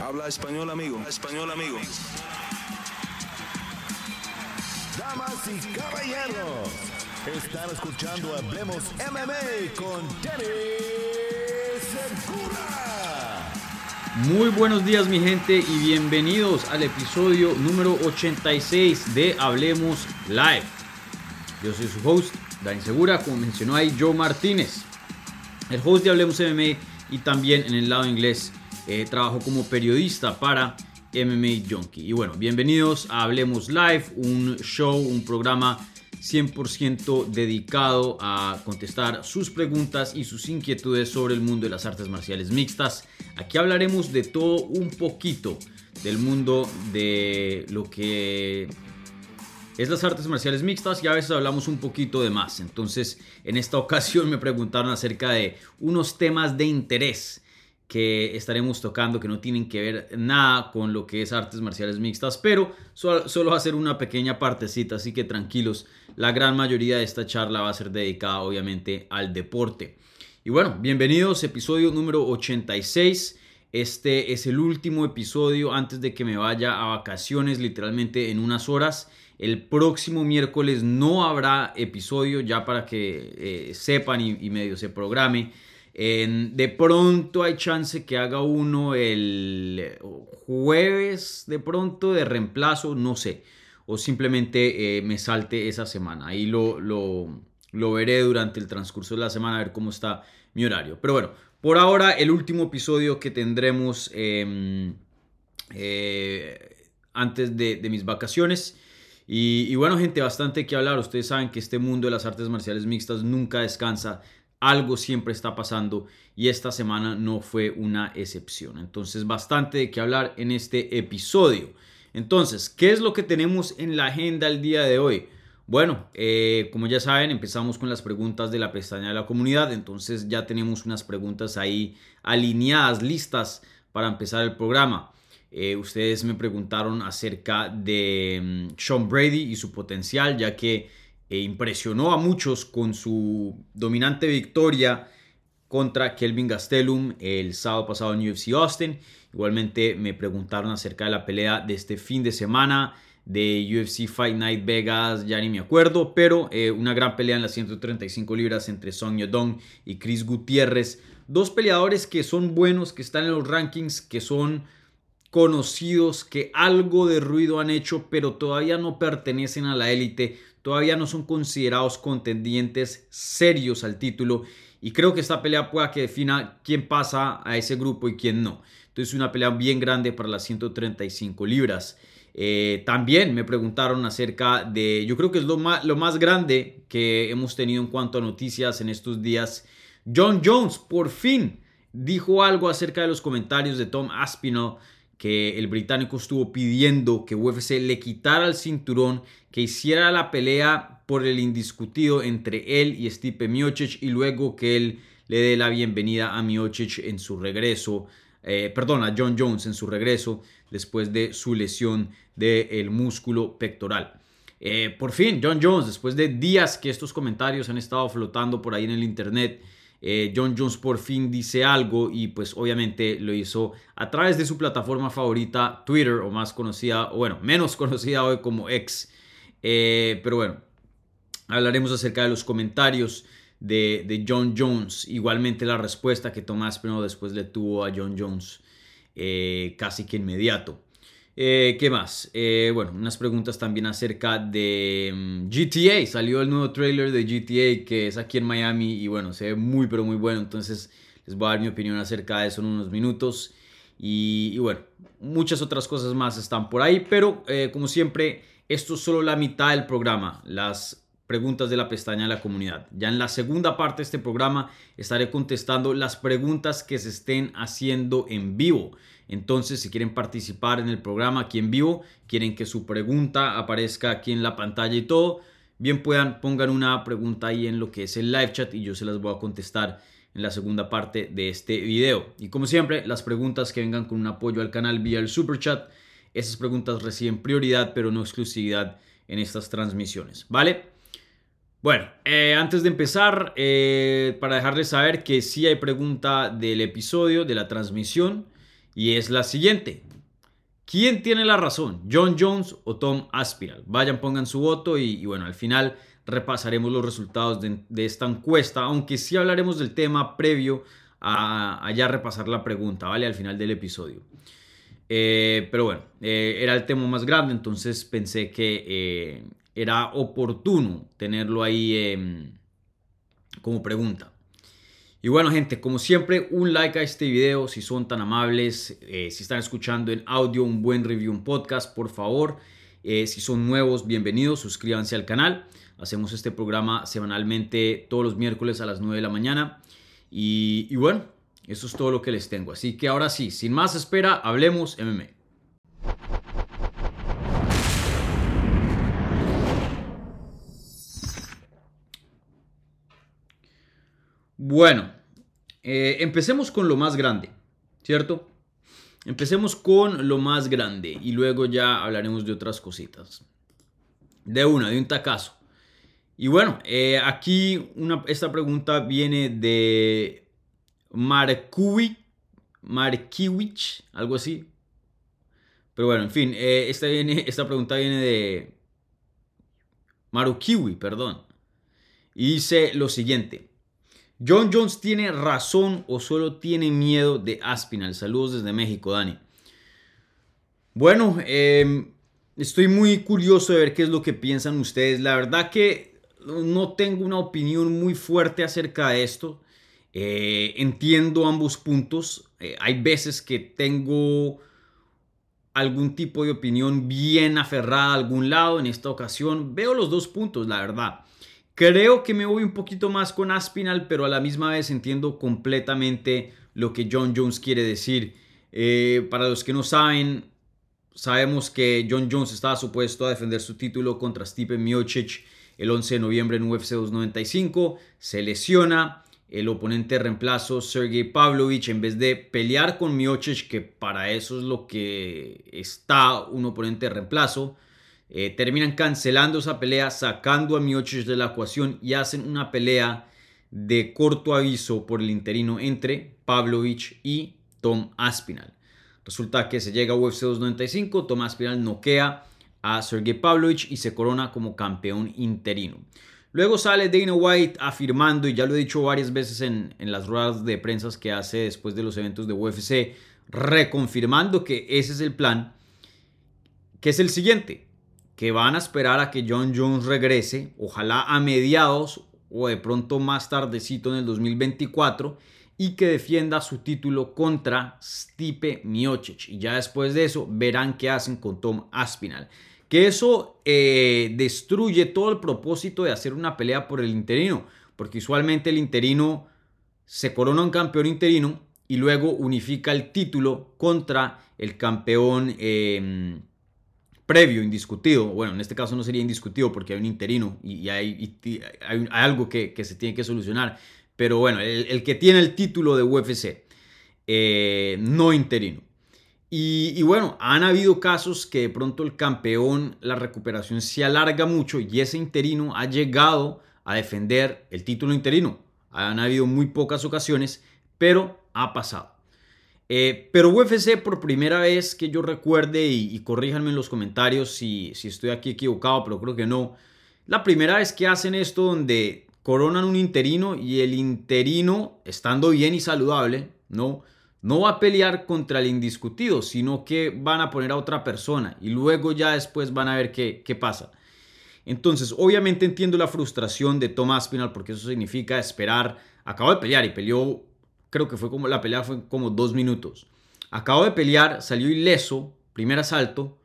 Habla español, amigo. español, amigo. Damas y caballeros, están escuchando Hablemos MMA con Danny Segura. Muy buenos días mi gente y bienvenidos al episodio número 86 de Hablemos Live. Yo soy su host, Dani Segura, como mencionó ahí Joe Martínez, el host de Hablemos MMA y también en el lado inglés eh, trabajo como periodista para MMA Junkie. Y bueno, bienvenidos a Hablemos Live, un show, un programa 100% dedicado a contestar sus preguntas y sus inquietudes sobre el mundo de las artes marciales mixtas. Aquí hablaremos de todo un poquito del mundo de lo que es las artes marciales mixtas y a veces hablamos un poquito de más. Entonces, en esta ocasión me preguntaron acerca de unos temas de interés que estaremos tocando que no tienen que ver nada con lo que es artes marciales mixtas, pero solo, va a ser una pequeña partecita, así que tranquilos, la gran mayoría de esta charla va a ser dedicada obviamente al deporte. Y bueno, bienvenidos, episodio número 86. Este es el último episodio antes de que me vaya a vacaciones, literalmente en unas horas. El próximo miércoles no habrá episodio, ya para que eh, sepan y medio se programe de pronto hay chance que haga uno el jueves, de pronto de reemplazo, no sé. O simplemente eh, me salte esa semana. Ahí lo, lo, veré durante el transcurso de la semana a ver cómo está mi horario. Pero bueno, por ahora el último episodio que tendremos em, eh, antes de, mis vacaciones. Y, y, bueno, gente, bastante que hablar. Ustedes saben que este mundo de las artes marciales mixtas nunca descansa algo siempre está pasando y esta semana no fue una excepción. Entonces, bastante de qué hablar en este episodio. Entonces, ¿qué es lo que tenemos en la agenda el día de hoy? Bueno, eh, como ya saben, empezamos con las preguntas de la pestaña de la comunidad. Entonces ya tenemos unas preguntas ahí alineadas, listas para empezar el programa. Eh, ustedes me preguntaron acerca de mm, Sean Brady y su potencial, ya que e impresionó a muchos con su dominante victoria contra Kelvin Gastelum el sábado pasado en UFC Austin. Igualmente me preguntaron acerca de la pelea de este fin de semana de UFC Fight Night Vegas, ya ni me acuerdo, pero eh, una gran pelea en las 135 libras entre Song Yodong y Chris Gutiérrez. Dos peleadores que son buenos, que están en los rankings, que son conocidos, que algo de ruido han hecho, pero todavía no pertenecen a la élite todavía no son considerados contendientes serios al título y creo que esta pelea pueda que defina quién pasa a ese grupo y quién no. Entonces es una pelea bien grande para las 135 libras. Eh, también me preguntaron acerca de, yo creo que es lo más, lo más grande que hemos tenido en cuanto a noticias en estos días. John Jones por fin dijo algo acerca de los comentarios de Tom Aspinall que el británico estuvo pidiendo que UFC le quitara el cinturón, que hiciera la pelea por el indiscutido entre él y Stipe Miocic y luego que él le dé la bienvenida a Miocic en su regreso, eh, perdón, a John Jones en su regreso después de su lesión del músculo pectoral. Eh, por fin, John Jones, después de días que estos comentarios han estado flotando por ahí en el internet, eh, John Jones por fin dice algo y pues obviamente lo hizo a través de su plataforma favorita Twitter o más conocida, o bueno, menos conocida hoy como X. Eh, pero bueno, hablaremos acerca de los comentarios de, John Jones. Igualmente la respuesta que Tomás Pino después le tuvo a John Jones eh, casi que inmediato. Eh, ¿Qué más? Bueno, unas preguntas también acerca de mm, GTA. Salió el nuevo trailer de GTA que es aquí en Miami y bueno, se ve muy pero muy bueno. Entonces les voy a dar mi opinión acerca de eso en unos minutos. Y, bueno, muchas otras cosas más están por ahí. Pero como siempre, esto es solo la mitad del programa. Las preguntas de la pestaña de la comunidad. Ya en la segunda parte de este programa estaré contestando las preguntas que se estén haciendo en vivo. Entonces, si quieren participar en el programa aquí en vivo, quieren que su pregunta aparezca aquí en la pantalla y todo, bien puedan, pongan una pregunta ahí en lo que es el live chat y yo se las voy a contestar en la segunda parte de este video. Y como siempre, las preguntas que vengan con un apoyo al canal vía el super chat, esas preguntas reciben prioridad pero no exclusividad en estas transmisiones, ¿vale? Bueno, eh, antes de empezar, eh, para dejarles saber que sí hay pregunta del episodio, de la transmisión, Y es la siguiente. ¿Quién tiene la razón? ¿John Jones o Tom Aspinall? Vayan, pongan su voto y, bueno, al final repasaremos los resultados de, esta encuesta, aunque sí hablaremos del tema previo a, ya repasar la pregunta, ¿vale? Al final del episodio. Eh, pero bueno, eh, era el tema más grande, entonces pensé que eh, era oportuno tenerlo ahí em, como pregunta. Y bueno gente, como siempre, un like a este video si son tan amables, eh, si están escuchando en audio, un buen review, un podcast, por favor. Eh, si son nuevos, bienvenidos, suscríbanse al canal. Hacemos este programa semanalmente todos los miércoles a las 9 de la mañana. Y, y bueno, eso es todo lo que les tengo. Así que ahora sí, sin más espera, hablemos MMA. Bueno, eh, empecemos con lo más grande, ¿cierto? Empecemos con lo más grande y luego ya hablaremos de otras cositas. De una, de un tacazo. Y bueno, eh, aquí esta pregunta viene de Markiewicz, Markiewicz, algo así. Pero bueno, en fin, eh, esta, pregunta viene de Marukiwi, perdón. Y dice lo siguiente. John Jones tiene razón o solo tiene miedo de Aspinal. Saludos desde México, Dani. Bueno, em, estoy muy curioso de ver qué es lo que piensan ustedes. La verdad que no tengo una opinión muy fuerte acerca de esto. Eh, entiendo ambos puntos. Eh, hay veces que tengo algún tipo de opinión bien aferrada a algún lado. En esta ocasión veo los dos puntos, la verdad. Creo que me voy un poquito más con Aspinal, pero a la misma vez entiendo completamente lo que John Jones quiere decir. Eh, para los que no saben, sabemos que John Jones estaba supuesto a defender su título contra Stipe Miocic el 11 de noviembre en UFC 295. Se lesiona. El oponente de reemplazo, Sergey Pavlovich, en vez de pelear con Miocic, que para eso es lo que está un oponente de reemplazo, eh, terminan cancelando esa pelea, sacando a Miocic de la ecuación y hacen una pelea de corto aviso por el interino entre Pavlovich y Tom Aspinal. Resulta que se llega a UFC 295, Tom Aspinal noquea a Sergey Pavlovich y se corona como campeón interino. Luego sale Dana White afirmando, y ya lo he dicho varias veces en, en las ruedas de prensa que hace después de los eventos de UFC, reconfirmando que ese es el plan, que es el siguiente que van a esperar a que John Jones regrese, ojalá a mediados o de pronto más tardecito en el 2024 y que defienda su título contra Stipe Miocic. Y ya después de eso verán qué hacen con Tom Aspinal. Que eso eh, destruye todo el propósito de hacer una pelea por el interino, porque usualmente el interino se corona un campeón interino y luego unifica el título contra el campeón eh, previo, indiscutido, bueno, en este caso no sería indiscutido porque hay un interino y, hay, algo que, se tiene que solucionar, pero bueno, el, que tiene el título de UFC, eh, no interino. Y, bueno, han habido casos que de pronto el campeón, la recuperación se alarga mucho y ese interino ha llegado a defender el título interino. Han habido muy pocas ocasiones, pero ha pasado. Eh, pero UFC por primera vez que yo recuerde, y, corríjanme en los comentarios si, si, estoy aquí equivocado, pero creo que no, la primera vez que hacen esto donde coronan un interino y el interino, estando bien y saludable, no, no va a pelear contra el indiscutido, sino que van a poner a otra persona y luego ya después van a ver qué, qué pasa. Entonces, obviamente entiendo la frustración de Thomas Spinal porque eso significa esperar. Acabo de pelear y peleó creo que fue como la pelea fue como dos minutos. Acabo de pelear, salió ileso, primer asalto,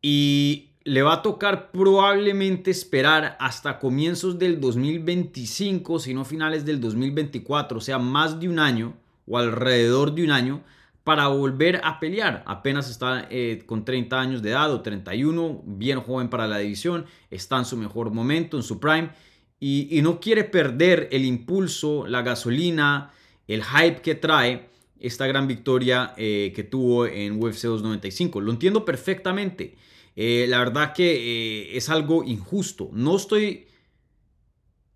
y le va a tocar probablemente esperar hasta comienzos del 2025, si no finales del 2024, o sea, más de un año o alrededor de un año para volver a pelear. Apenas está eh, con 30 años de edad o 31, bien joven para la división, está en su mejor momento, en su prime y, no quiere perder el impulso, la gasolina, el hype que trae esta gran victoria eh, que tuvo en UFC 295. Lo entiendo perfectamente. Eh, la verdad que es algo injusto. No estoy...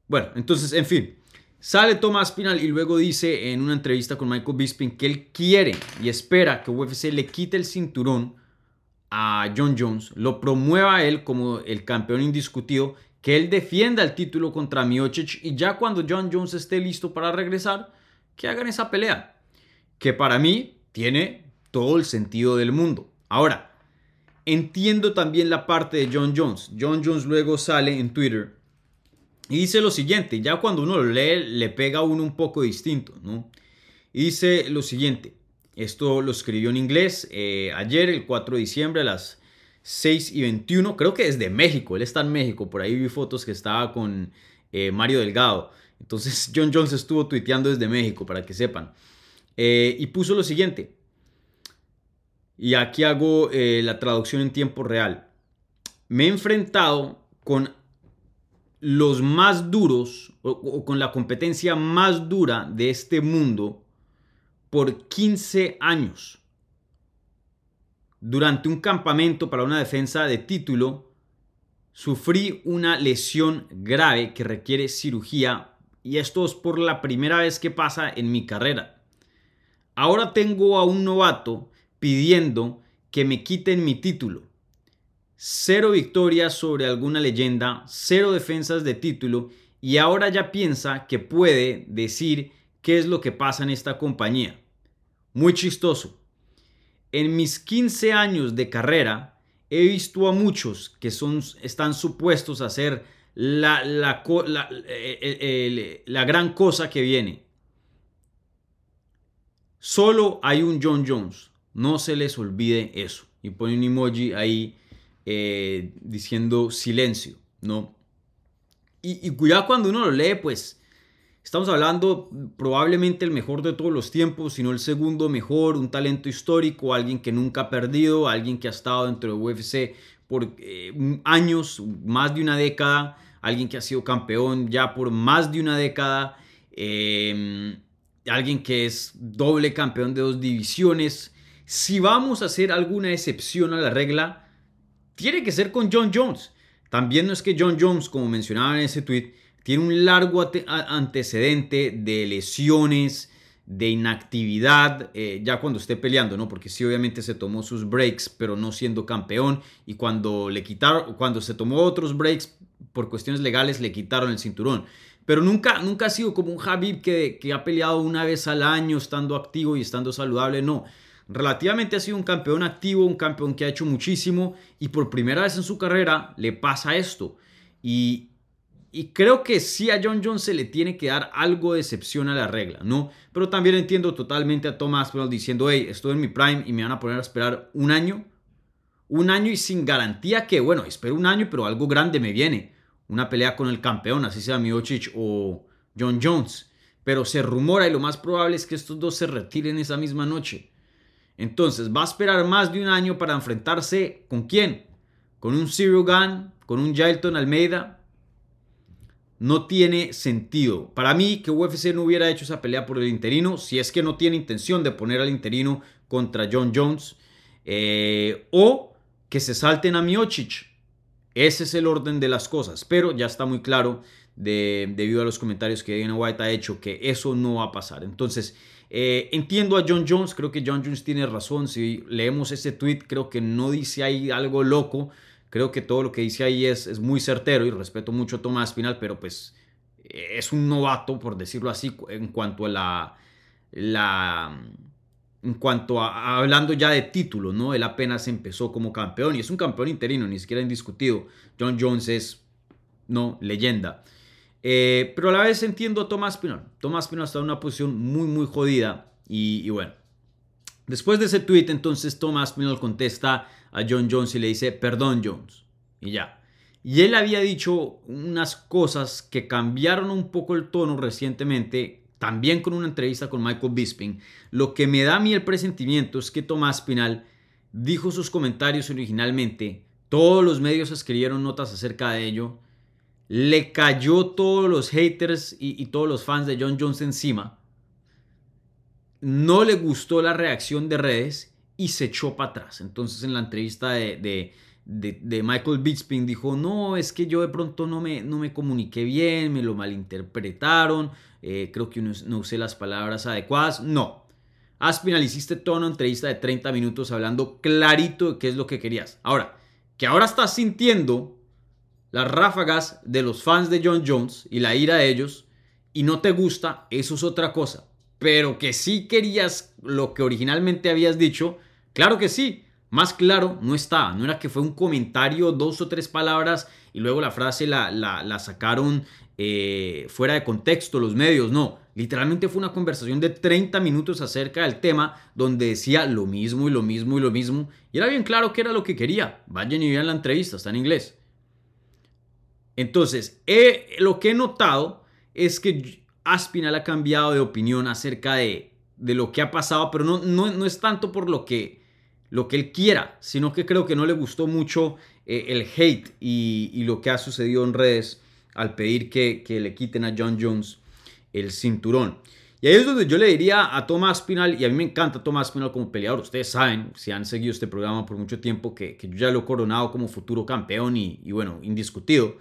Bueno, entonces, en fin. Sale Tomás Pinal y luego dice en una entrevista con Michael Bisping que él quiere y espera que UFC le quite el cinturón a John Jones, lo promueva a él como el campeón indiscutido, que él defienda el título contra Miocic y ya cuando John Jones esté listo para regresar, que hagan esa pelea, que para mí tiene todo el sentido del mundo. Ahora, entiendo también la parte de John Jones. John Jones luego sale en Twitter y dice lo siguiente, ya cuando uno lo lee le pega a uno un poco distinto, ¿no? Y dice lo siguiente, esto lo escribió en inglés eh, ayer, el 4 de diciembre, a las 6 y 21, creo que es de México, él está en México, por ahí vi fotos que estaba con eh, Mario Delgado. Entonces John Jones estuvo tuiteando desde México, para que sepan. Eh, y puso lo siguiente, y aquí hago la traducción en tiempo real. Me he enfrentado con los más duros o, con la competencia más dura de este mundo por 15 años. Durante un campamento para una defensa de título, sufrí una lesión grave que requiere cirugía y esto es por la primera vez que pasa en mi carrera. Ahora tengo a un novato pidiendo que me quiten mi título cero victorias sobre alguna leyenda, cero defensas de título y ahora ya piensa que puede decir qué es lo que pasa en esta compañía. Muy chistoso. En mis 15 años de carrera he visto a muchos que son, están supuestos a ser la, la, la gran cosa que viene. Solo hay un John Jones. No se les olvide eso. Y pone un emoji ahí eh, diciendo silencio, ¿no? Y, y cuando uno lo lee, pues estamos hablando probablemente el mejor de todos los tiempos, sino el segundo mejor, un talento histórico, alguien que nunca ha perdido, alguien que ha estado dentro de UFC por eh, años, más de una década, alguien que ha sido campeón ya por más de una década, em, alguien que es doble campeón de dos divisiones. Si vamos a hacer alguna excepción a la regla, tiene que ser con John Jones. También no es que John Jones, como mencionaba en ese tweet, tiene un largo antecedente de lesiones, de inactividad, eh, ya cuando esté peleando, ¿no? Porque sí, obviamente se tomó sus breaks, pero no siendo campeón. Y cuando le quitaron, cuando se tomó otros breaks por cuestiones legales, le quitaron el cinturón. Pero nunca, nunca ha sido como un Habib que, que ha peleado una vez al año, estando activo y estando saludable. No, relativamente ha sido un campeón activo, un campeón que ha hecho muchísimo y por primera vez en su carrera le pasa esto. Y, creo que sí a John Jones se le tiene que dar algo de excepción a la regla, ¿no? Pero también entiendo totalmente a Thomas Aspinall diciendo, hey, estoy en mi prime y me van a poner a esperar un año. Un año y sin garantía que, bueno, espero un año, pero algo grande me viene. Una pelea con el campeón, así sea Miocic o John Jones. Pero se rumora y lo más probable es que estos dos se retiren esa misma noche. Entonces, va a esperar más de un año para enfrentarse con quién? Con un Zero Gun, con un Jailton Almeida. No tiene sentido. Para mí, que UFC no hubiera hecho esa pelea por el interino, si es que no tiene intención de poner al interino contra John Jones, eh, o que se salten a Miocic. Ese es el orden de las cosas, pero ya está muy claro debido a los comentarios que Dana White ha hecho que eso no va a pasar. Entonces, eh, entiendo a John Jones, creo que John Jones tiene razón. Si leemos ese tweet, creo que no dice ahí algo loco. Creo que todo lo que dice ahí es, es muy certero y respeto mucho a Tomás Pinal, pero pues es un novato, por decirlo así, en cuanto a la. la en cuanto a, hablando ya de título, ¿no? Él apenas empezó como campeón y es un campeón interino, ni siquiera indiscutido. John Jones es, no, leyenda. Eh, pero a la vez entiendo a Tomás Pinol. Tomás Pinol está en una posición muy, muy jodida. Y, bueno, después de ese tweet, entonces Tomás Pinol contesta a John Jones y le dice, perdón Jones. Y ya. Y él había dicho unas cosas que cambiaron un poco el tono recientemente, también con una entrevista con Michael Bisping. Lo que me da a mí el presentimiento es que Tomás Pinal dijo sus comentarios originalmente, todos los medios escribieron notas acerca de ello, le cayó todos los haters y, todos los fans de John Jones encima. No le gustó la reacción de redes y se echó para atrás. Entonces en la entrevista de, de, Michael Bisping dijo, no, es que yo de pronto no me, no me comuniqué bien, me lo malinterpretaron, eh, creo que no, usé las palabras adecuadas. No. Aspinal, hiciste toda una entrevista de 30 minutos hablando clarito de qué es lo que querías. Ahora, que ahora estás sintiendo las ráfagas de los fans de John Jones y la ira de ellos y no te gusta, eso es otra cosa. Pero que sí querías lo que originalmente habías dicho, claro que sí. Más claro, no estaba. No era que fue un comentario, dos o tres palabras y luego la frase la, la, sacaron eh, fuera de contexto los medios. No, literalmente fue una conversación de 30 minutos acerca del tema donde decía lo mismo y lo mismo y lo mismo. Y era bien claro que era lo que quería. Vayan y vean la entrevista, está en inglés. Entonces, lo que he notado es que Aspinal ha cambiado de opinión acerca de, de lo que ha pasado, pero no, no, no es tanto por lo que lo que él quiera, sino que creo que no le gustó mucho eh, el hate y, lo que ha sucedido en redes al pedir que, le quiten a John Jones el cinturón. Y ahí es donde yo le diría a Tomás Pinal, y a mí me encanta Tomás Pinal como peleador, ustedes saben, si han seguido este programa por mucho tiempo, que, yo ya lo he coronado como futuro campeón y, bueno, indiscutido,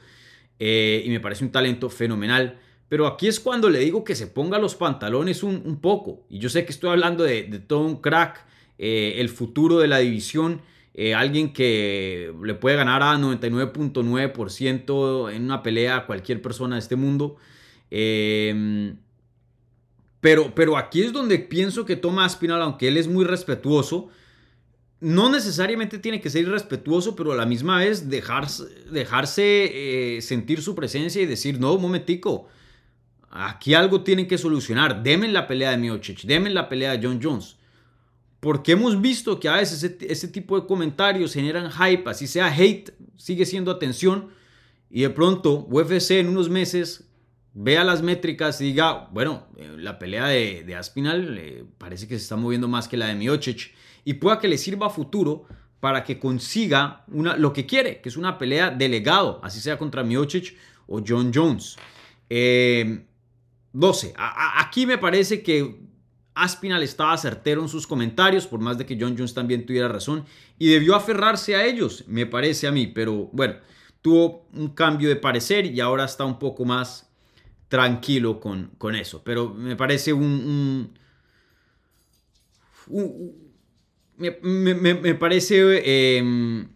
eh, y me parece un talento fenomenal. Pero aquí es cuando le digo que se ponga los pantalones un, poco. Y yo sé que estoy hablando de, todo un crack eh, el futuro de la división. Eh, alguien que le puede ganar a 99.9% en una pelea a cualquier persona de este mundo. Em, pero, pero aquí es donde pienso que Tomás Spinal, aunque él es muy respetuoso, no necesariamente tiene que ser irrespetuoso, pero a la misma vez dejarse, dejarse eh, sentir su presencia y decir, no, un momentico, aquí algo tienen que solucionar, denme la pelea de Miocic, denme la pelea de John Jones. Porque hemos visto que a veces ese, tipo de comentarios generan hype, así sea hate, sigue siendo atención. Y de pronto UFC en unos meses vea las métricas y diga, bueno, eh, la pelea de, Aspinal eh, parece que se está moviendo más que la de Miocic. Y pueda que le sirva a futuro para que consiga una, lo que quiere, que es una pelea de legado, así sea contra Miocic o John Jones. 12. Eh, aquí me parece que Aspinal estaba certero en sus comentarios, por más de que John Jones también tuviera razón, y debió aferrarse a ellos, me parece a mí, pero bueno, tuvo un cambio de parecer y ahora está un poco más tranquilo con, con eso, pero me parece un... me, parece em,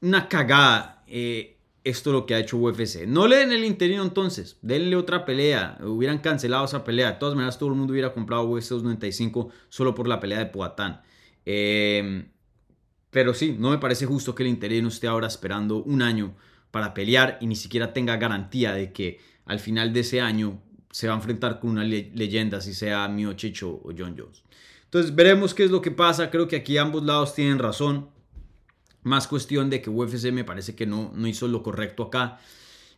una cagada eh, esto es lo que ha hecho UFC. No le den el interino entonces, denle otra pelea. Hubieran cancelado esa pelea. De todas maneras, todo el mundo hubiera comprado UFC 295 solo por la pelea de Poatán. Em, pero sí, no me parece justo que el interino esté ahora esperando un año para pelear y ni siquiera tenga garantía de que al final de ese año se va a enfrentar con una leyenda, si sea Mio Chicho o John Jones. Entonces veremos qué es lo que pasa. Creo que aquí ambos lados tienen razón. Más cuestión de que UFC me parece que no, no hizo lo correcto acá.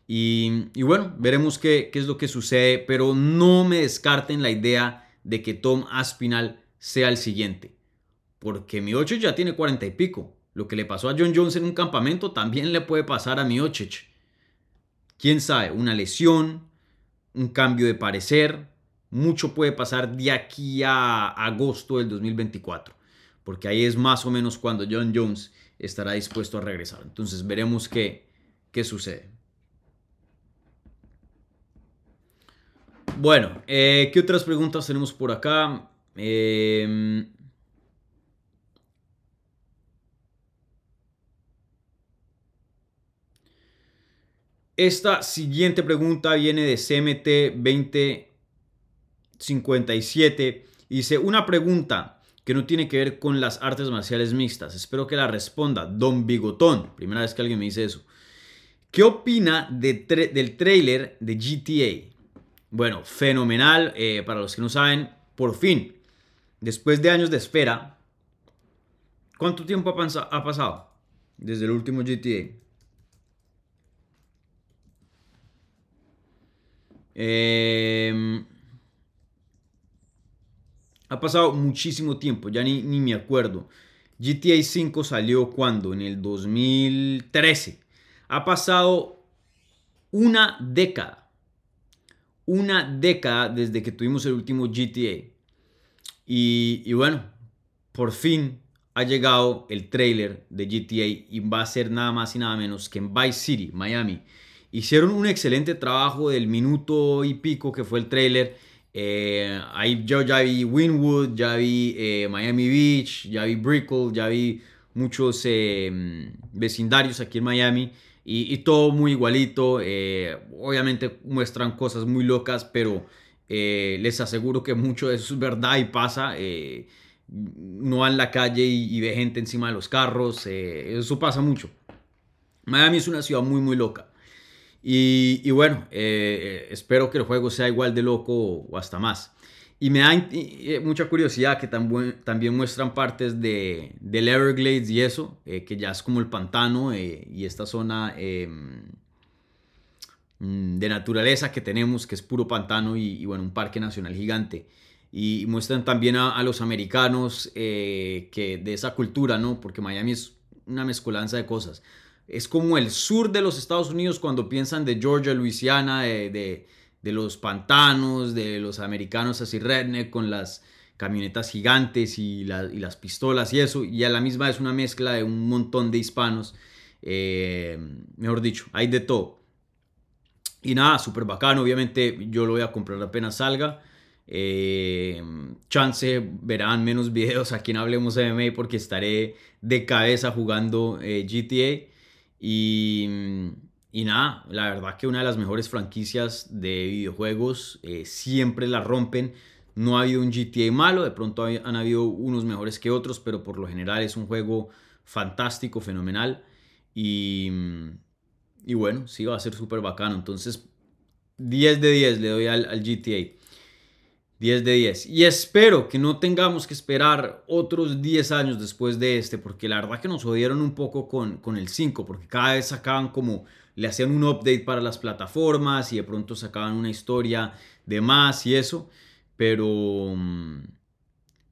Y, bueno, veremos qué, qué, es lo que sucede, pero no me descarten la idea de que Tom Aspinal sea el siguiente. Porque Miocic ya tiene cuarenta y pico. Lo que le pasó a John Jones en un campamento también le puede pasar a Miocic. Quién sabe, una lesión, un cambio de parecer, mucho puede pasar de aquí a agosto del 2024, porque ahí es más o menos cuando John Jones estará dispuesto a regresar. Entonces veremos qué, qué sucede. Bueno, eh, ¿qué otras preguntas tenemos por acá? Em, esta siguiente pregunta viene de CMT20. 57 dice una pregunta que no tiene que ver con las artes marciales mixtas. Espero que la responda. Don Bigotón. Primera vez que alguien me dice eso. ¿Qué opina de del trailer de GTA? Bueno, fenomenal. Eh, para los que no saben, por fin, después de años de espera, ¿cuánto tiempo ha, ha pasado desde el último GTA? Eh, em, ha pasado muchísimo tiempo, ya ni, ni me acuerdo. GTA 5 salió cuando? En el 2013. Ha pasado una década. Una década desde que tuvimos el último GTA. Y, y bueno, por fin ha llegado el trailer de GTA y va a ser nada más y nada menos que en Vice City, Miami. Hicieron un excelente trabajo del minuto y pico que fue el trailer. Eh, ahí yo ya vi Winwood, ya vi eh, Miami Beach, ya vi Brickell, ya vi muchos eh, vecindarios aquí en Miami y, todo muy igualito. obviamente muestran cosas muy locas, pero les aseguro que mucho de eso es verdad y pasa no va en la calle y, ve gente encima de los carros. Eh, eso pasa mucho. Miami es una ciudad muy, muy loca. Y, bueno, eh, espero que el juego sea igual de loco o hasta más. Y me da eh, mucha curiosidad que también muestran partes de, del Everglades y eso, que ya es como el pantano y esta zona em, de naturaleza que tenemos, que es puro pantano y, y bueno, un parque nacional gigante y muestran también a, los americanos eh, que de esa cultura, ¿no? Porque Miami es una mezcolanza de cosas. Es como el sur de los Estados Unidos cuando piensan de Georgia, Luisiana, de, de, los pantanos, de los americanos así redneck con las camionetas gigantes y, y, las pistolas y eso. Y a la misma es una mezcla de un montón de hispanos. Eh, mejor dicho, hay de todo. Y nada, súper bacano. Obviamente yo lo voy a comprar apenas salga. Eh, chance verán menos videos aquí en Hablemos MMA porque estaré de cabeza jugando eh, GTA. Y, y, nada, la verdad que una de las mejores franquicias de videojuegos eh, siempre la rompen. No ha habido un GTA malo, de pronto han habido unos mejores que otros, pero por lo general es un juego fantástico, fenomenal. Y, y bueno, sí, va a ser súper bacano. Entonces, 10 de 10 le doy al, al GTA. 10 de 10. Y espero que no tengamos que esperar otros 10 años después de este, porque la verdad que nos jodieron un poco con, con el 5, porque cada vez sacaban como, le hacían un update para las plataformas y de pronto sacaban una historia de más y eso, pero, mm,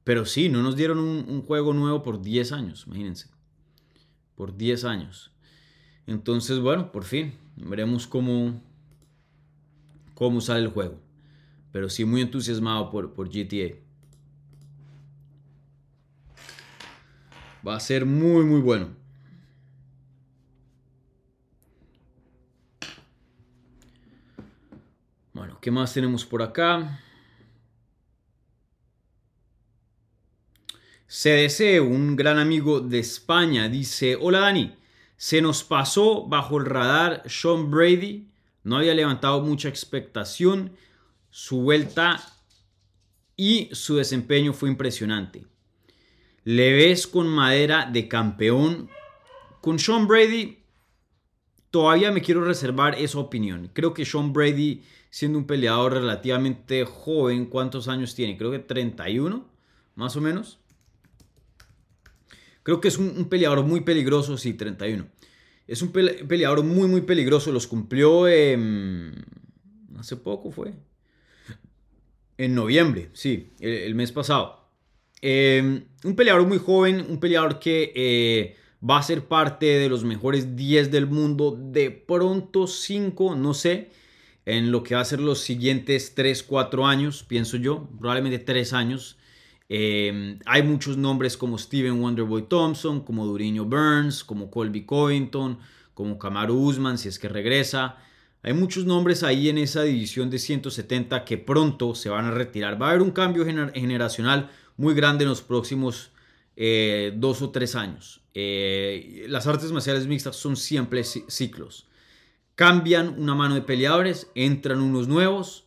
pero sí, no nos dieron un, un juego nuevo por 10 años, imagínense, por 10 años. Entonces, bueno, por fin, veremos cómo, cómo sale el juego pero sí muy entusiasmado por, por GTA. Va a ser muy, muy bueno. Bueno, ¿qué más tenemos por acá? CDC, un gran amigo de España, dice, hola Dani, se nos pasó bajo el radar Sean Brady, no había levantado mucha expectación su vuelta y su desempeño fue impresionante. Le ves con madera de campeón. Con Sean Brady, todavía me quiero reservar esa opinión. Creo que Sean Brady, siendo un peleador relativamente joven, ¿cuántos años tiene? Creo que 31, más o menos. Creo que es un, peleador muy peligroso, sí, 31. Es un peleador muy, muy peligroso. Los cumplió hace poco, fue. En noviembre, sí, el, mes pasado. Em, un peleador muy joven, un peleador que eh, va a ser parte de los mejores 10 del mundo, de pronto 5, no sé, en lo que va a ser los siguientes 3, 4 años, pienso yo, probablemente 3 años. Em, hay muchos nombres como Steven Wonderboy Thompson, como Duriño Burns, como Colby Covington, como Kamaru Usman, si es que regresa. Hay muchos nombres ahí en esa división de 170 que pronto se van a retirar. Va a haber un cambio generacional muy grande en los próximos eh, dos o tres años. Eh, las artes marciales mixtas son siempre ciclos. Cambian una mano de peleadores, entran unos nuevos,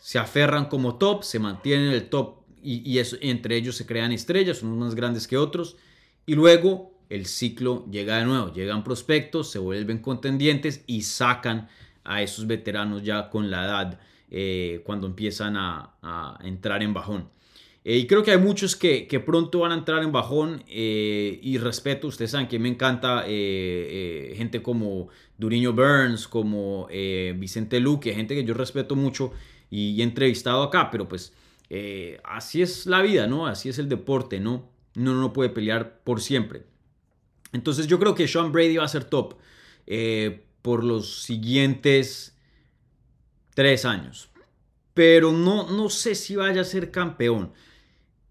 se aferran como top, se mantienen en el top y, entre ellos se crean estrellas, unos más grandes que otros. Y luego el ciclo llega de nuevo, llegan prospectos, se vuelven contendientes y sacan a esos veteranos ya con la edad eh, cuando empiezan a, entrar en bajón. Eh, y creo que hay muchos que, pronto van a entrar en bajón eh, y respeto, ustedes saben que me encanta gente como Duriño Burns, como Vicente Luque, gente que yo respeto mucho y, he entrevistado acá, pero pues así es la vida, ¿no? Así es el deporte, ¿no? Uno no puede pelear por siempre. Entonces yo creo que Sean Brady va a ser top por los siguientes tres años. Pero no, no sé si vaya a ser campeón.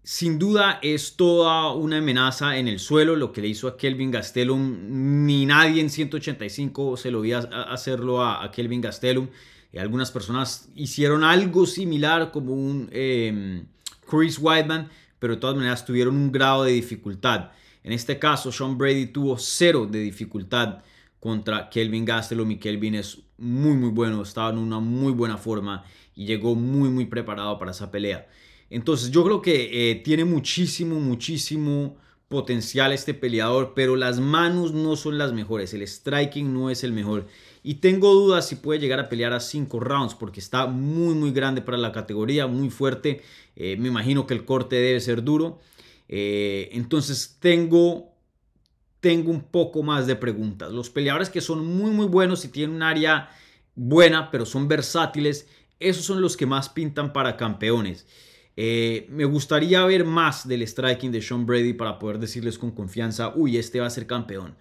sin duda es toda una amenaza en el suelo lo que le hizo a Kelvin Gastelum. Ni nadie en 185 se lo a hacerlo a, Kelvin Gastelum. Eh, algunas personas hicieron algo similar como un em, Chris Whiteman, pero de todas maneras tuvieron un grado de dificultad. En este caso, Sean Brady tuvo cero de dificultad contra Kelvin Gastelum y Kelvin es muy muy bueno, estaba en una muy buena forma y llegó muy muy preparado para esa pelea. Entonces yo creo que eh, tiene muchísimo, muchísimo potencial este peleador, pero las manos no son las mejores, el striking no es el mejor. Y tengo dudas si puede llegar a pelear a 5 rounds, porque está muy, muy grande para la categoría, muy fuerte. Eh, me imagino que el corte debe ser duro. Eh, entonces tengo, tengo un poco más de preguntas. Los peleadores que son muy, muy buenos y tienen un área buena, pero son versátiles, esos son los que más pintan para campeones. Eh, me gustaría ver más del striking de Sean Brady para poder decirles con confianza, uy, este va a ser campeón.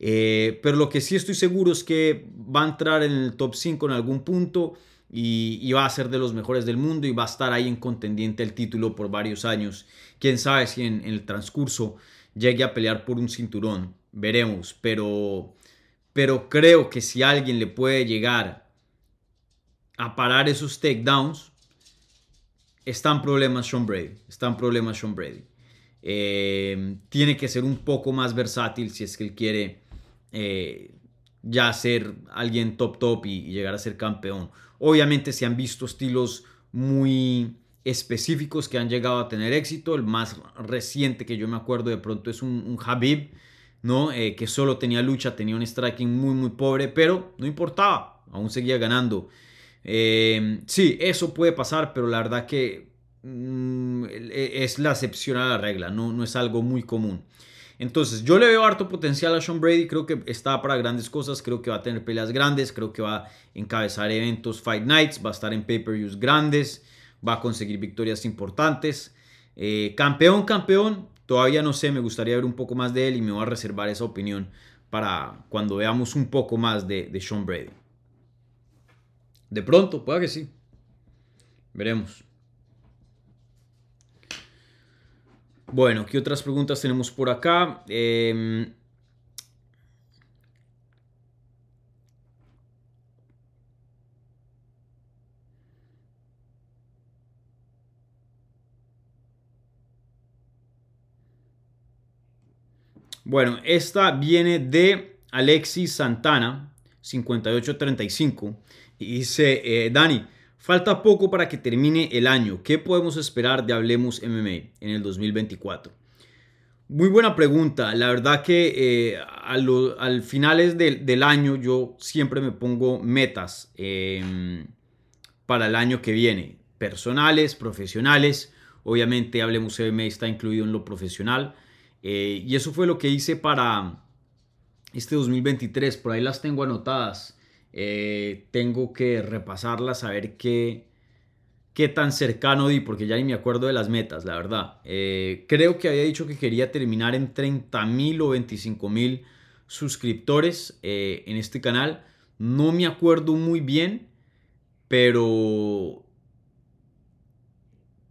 Eh, pero lo que sí estoy seguro es que va a entrar en el top 5 en algún punto y, va a ser de los mejores del mundo y va a estar ahí en contendiente el título por varios años. Quién sabe si en, el transcurso llegue a pelear por un cinturón, veremos. Pero, pero creo que si alguien le puede llegar a parar esos takedowns, están problemas Sean Brady. Están problemas Sean Brady. Eh, tiene que ser un poco más versátil si es que él quiere eh, ya ser alguien top top y, llegar a ser campeón. Obviamente se han visto estilos muy específicos que han llegado a tener éxito. El más reciente que yo me acuerdo de pronto es un, Habib, ¿no? Eh, que solo tenía lucha, tenía un striking muy muy pobre, pero no importaba, aún seguía ganando. Eh, sí, eso puede pasar, pero la verdad que mm, e, es la excepción a la regla, no, no es algo muy común. Entonces, yo le veo harto potencial a Sean Brady, creo que está para grandes cosas, creo que va a tener peleas grandes, creo que va a encabezar eventos Fight Nights, va a estar en pay-per-views grandes, va a conseguir victorias importantes. Eh, campeón, campeón, todavía no sé, me gustaría ver un poco más de él y me voy a reservar esa opinión para cuando veamos un poco más de, de Sean Brady. De pronto, pueda que sí. Veremos. Bueno, ¿qué otras preguntas tenemos por acá? Em, bueno, esta viene de Alexis Santana, 5835. Y dice, eh, Dani, falta poco para que termine el año. ¿Qué podemos esperar de Hablemos MMA en el 2024? Muy buena pregunta. La verdad que eh, al finales del año yo siempre me pongo metas em, para el año que viene. Personales, profesionales. Obviamente Hablemos MMA está incluido en lo profesional. Eh, y eso fue lo que hice para este 2023. Por ahí las tengo anotadas. Eh, tengo que repasarlas, a ver qué, qué tan cercano di, porque ya ni me acuerdo de las metas, la verdad. Eh, creo que había dicho que quería terminar en 30 mil o 25 mil suscriptores en este canal. No me acuerdo muy bien, pero...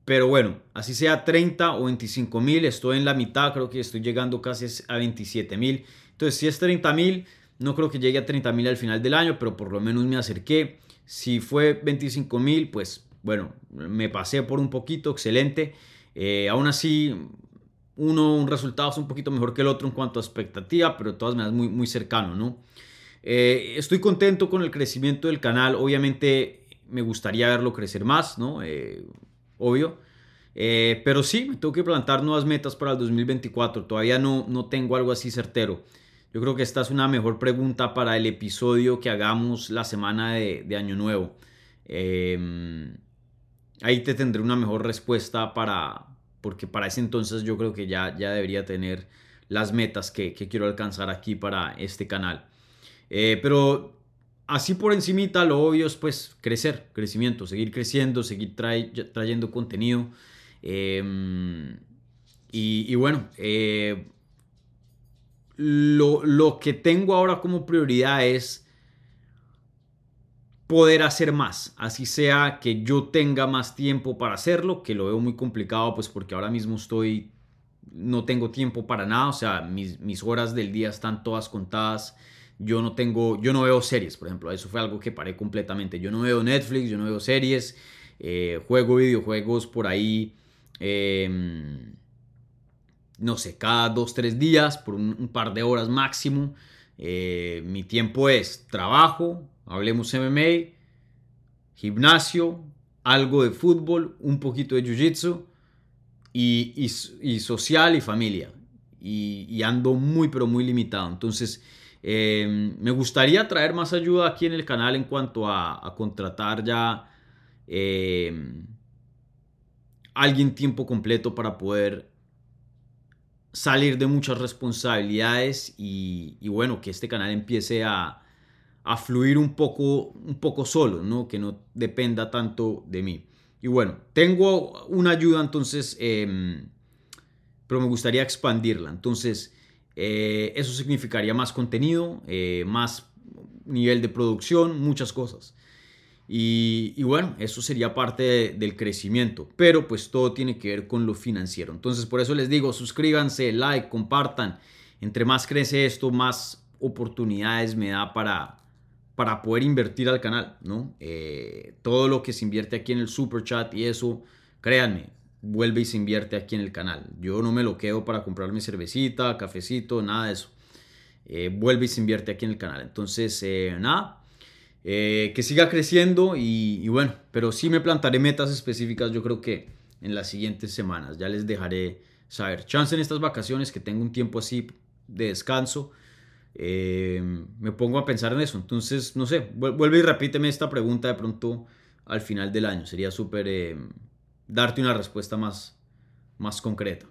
Pero bueno, así sea 30 o 25 mil, estoy en la mitad, creo que estoy llegando casi a 27 mil. Entonces, si es 30 mil, no creo que llegue a 30 mil al final del año, pero por lo menos me acerqué. Si fue 25 mil, pues bueno, me pasé por un poquito, excelente. Eh, aún así, uno, un resultado es un poquito mejor que el otro en cuanto a expectativa, pero de todas maneras muy, muy cercano, ¿no? Eh, estoy contento con el crecimiento del canal. Obviamente me gustaría verlo crecer más, ¿no? Eh, obvio. pero sí, tengo que plantar nuevas metas para el 2024. Todavía no, no tengo algo así certero. Yo creo que esta es una mejor pregunta para el episodio que hagamos la semana de, Año Nuevo. Em, ahí te tendré una mejor respuesta para, porque para ese entonces yo creo que ya, ya debería tener las metas que, quiero alcanzar aquí para este canal. Eh, pero así por encimita lo obvio es pues crecer, crecimiento, seguir creciendo, seguir trayendo contenido. Em, y, bueno, eh, lo, que tengo ahora como prioridad es poder hacer más, así sea que yo tenga más tiempo para hacerlo, que lo veo muy complicado, pues porque ahora mismo estoy, no tengo tiempo para nada, o sea, mis, mis horas del día están todas contadas. Yo no tengo, yo no veo series, por ejemplo, eso fue algo que paré completamente. Yo no veo Netflix, yo no veo series, eh, juego videojuegos por ahí, em, no sé, cada dos, tres días, por un, par de horas máximo. Eh, mi tiempo es trabajo, hablemos MMA, gimnasio, algo de fútbol, un poquito de jiu-jitsu y, social y familia. Y, ando muy, pero muy limitado. Entonces, em, me gustaría traer más ayuda aquí en el canal en cuanto a, contratar ya em, alguien tiempo completo para poder salir de muchas responsabilidades y, bueno, que este canal empiece a, a, fluir un poco, un poco solo, ¿no? Que no dependa tanto de mí. Y bueno, tengo una ayuda entonces, em, pero me gustaría expandirla. Entonces, eh, eso significaría más contenido, eh, más nivel de producción, muchas cosas. Y, bueno, eso sería parte del crecimiento, pero pues todo tiene que ver con lo financiero. Entonces por eso les digo, suscríbanse, like, compartan. Entre más crece esto, más oportunidades me da para, para poder invertir al canal, ¿no? Eh, todo lo que se invierte aquí en el super chat y eso, créanme, vuelve y se invierte aquí en el canal. Yo no me lo quedo para comprarme cervecita, cafecito, nada de eso. Eh, vuelve y se invierte aquí en el canal. Entonces, eh, nada, eh, que siga creciendo y, bueno, pero sí me plantaré metas específicas yo creo que en las siguientes semanas. Ya les dejaré saber. Chance en estas vacaciones que tengo un tiempo así de descanso. Eh, me pongo a pensar en eso. Entonces, no sé, vuelve y repíteme esta pregunta de pronto al final del año. Sería súper darte una respuesta más, más concreta.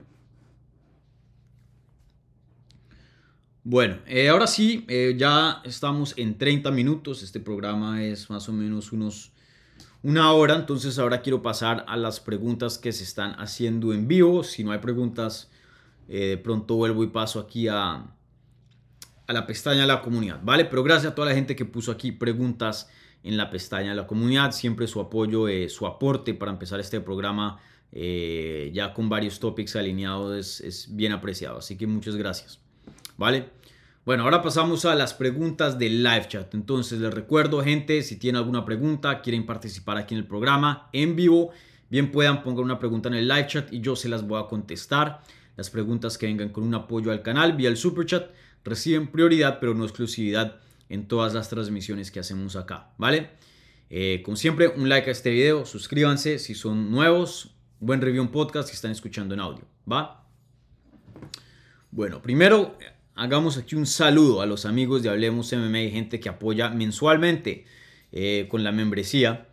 Bueno, eh, ahora sí, eh, ya estamos en 30 minutos. Este programa es más o menos unos una hora. Entonces ahora quiero pasar a las preguntas que se están haciendo en vivo. Si no hay preguntas, eh, de pronto vuelvo y paso aquí a, a la pestaña de la comunidad. ¿Vale? Pero gracias a toda la gente que puso aquí preguntas en la pestaña de la comunidad. Siempre su apoyo, su aporte para empezar este programa. ya con varios topics alineados es, es bien apreciado. Así que muchas gracias. ¿vale? Bueno, ahora pasamos a las preguntas del live chat. Entonces les recuerdo, gente, si tienen alguna pregunta, quieren participar aquí en el programa en vivo, bien puedan poner una pregunta en el live chat y yo se las voy a contestar. Las preguntas que vengan con un apoyo al canal vía el super chat reciben prioridad, pero no exclusividad en todas las transmisiones que hacemos acá, ¿vale? Eh, como siempre, un like a este video, suscríbanse si son nuevos, buen review en podcast si están escuchando en audio, ¿va? Bueno, primero hagamos aquí un saludo a los amigos de Hablemos MMA, gente que apoya mensualmente eh, con la membresía.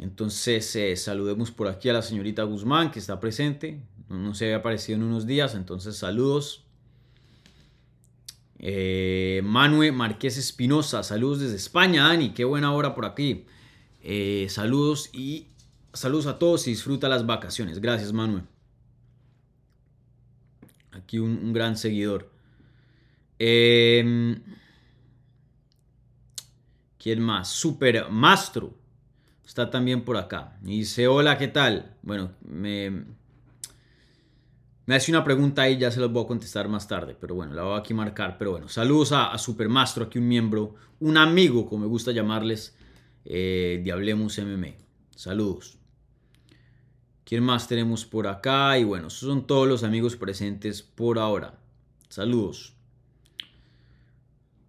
Entonces eh, saludemos por aquí a la señorita Guzmán que está presente. No, se había aparecido en unos días, entonces saludos. Eh, Manuel Marqués Espinosa, saludos desde España, Dani, qué buena hora por aquí. saludos y saludos a todos y disfruta las vacaciones. Gracias, Manuel. Aquí un gran seguidor. Em, ¿Quién más? Super Mastro. Está también por acá. Y dice, hola, ¿qué tal? Bueno, me, me hace una pregunta y ya se las voy a contestar más tarde. Pero bueno, la voy a aquí marcar. Pero bueno, saludos a, a Super Mastro, aquí un miembro, un amigo, como me gusta llamarles, eh, de Hablemos. Saludos. ¿Quién más tenemos por acá? Y bueno, esos son todos los amigos presentes por ahora. Saludos.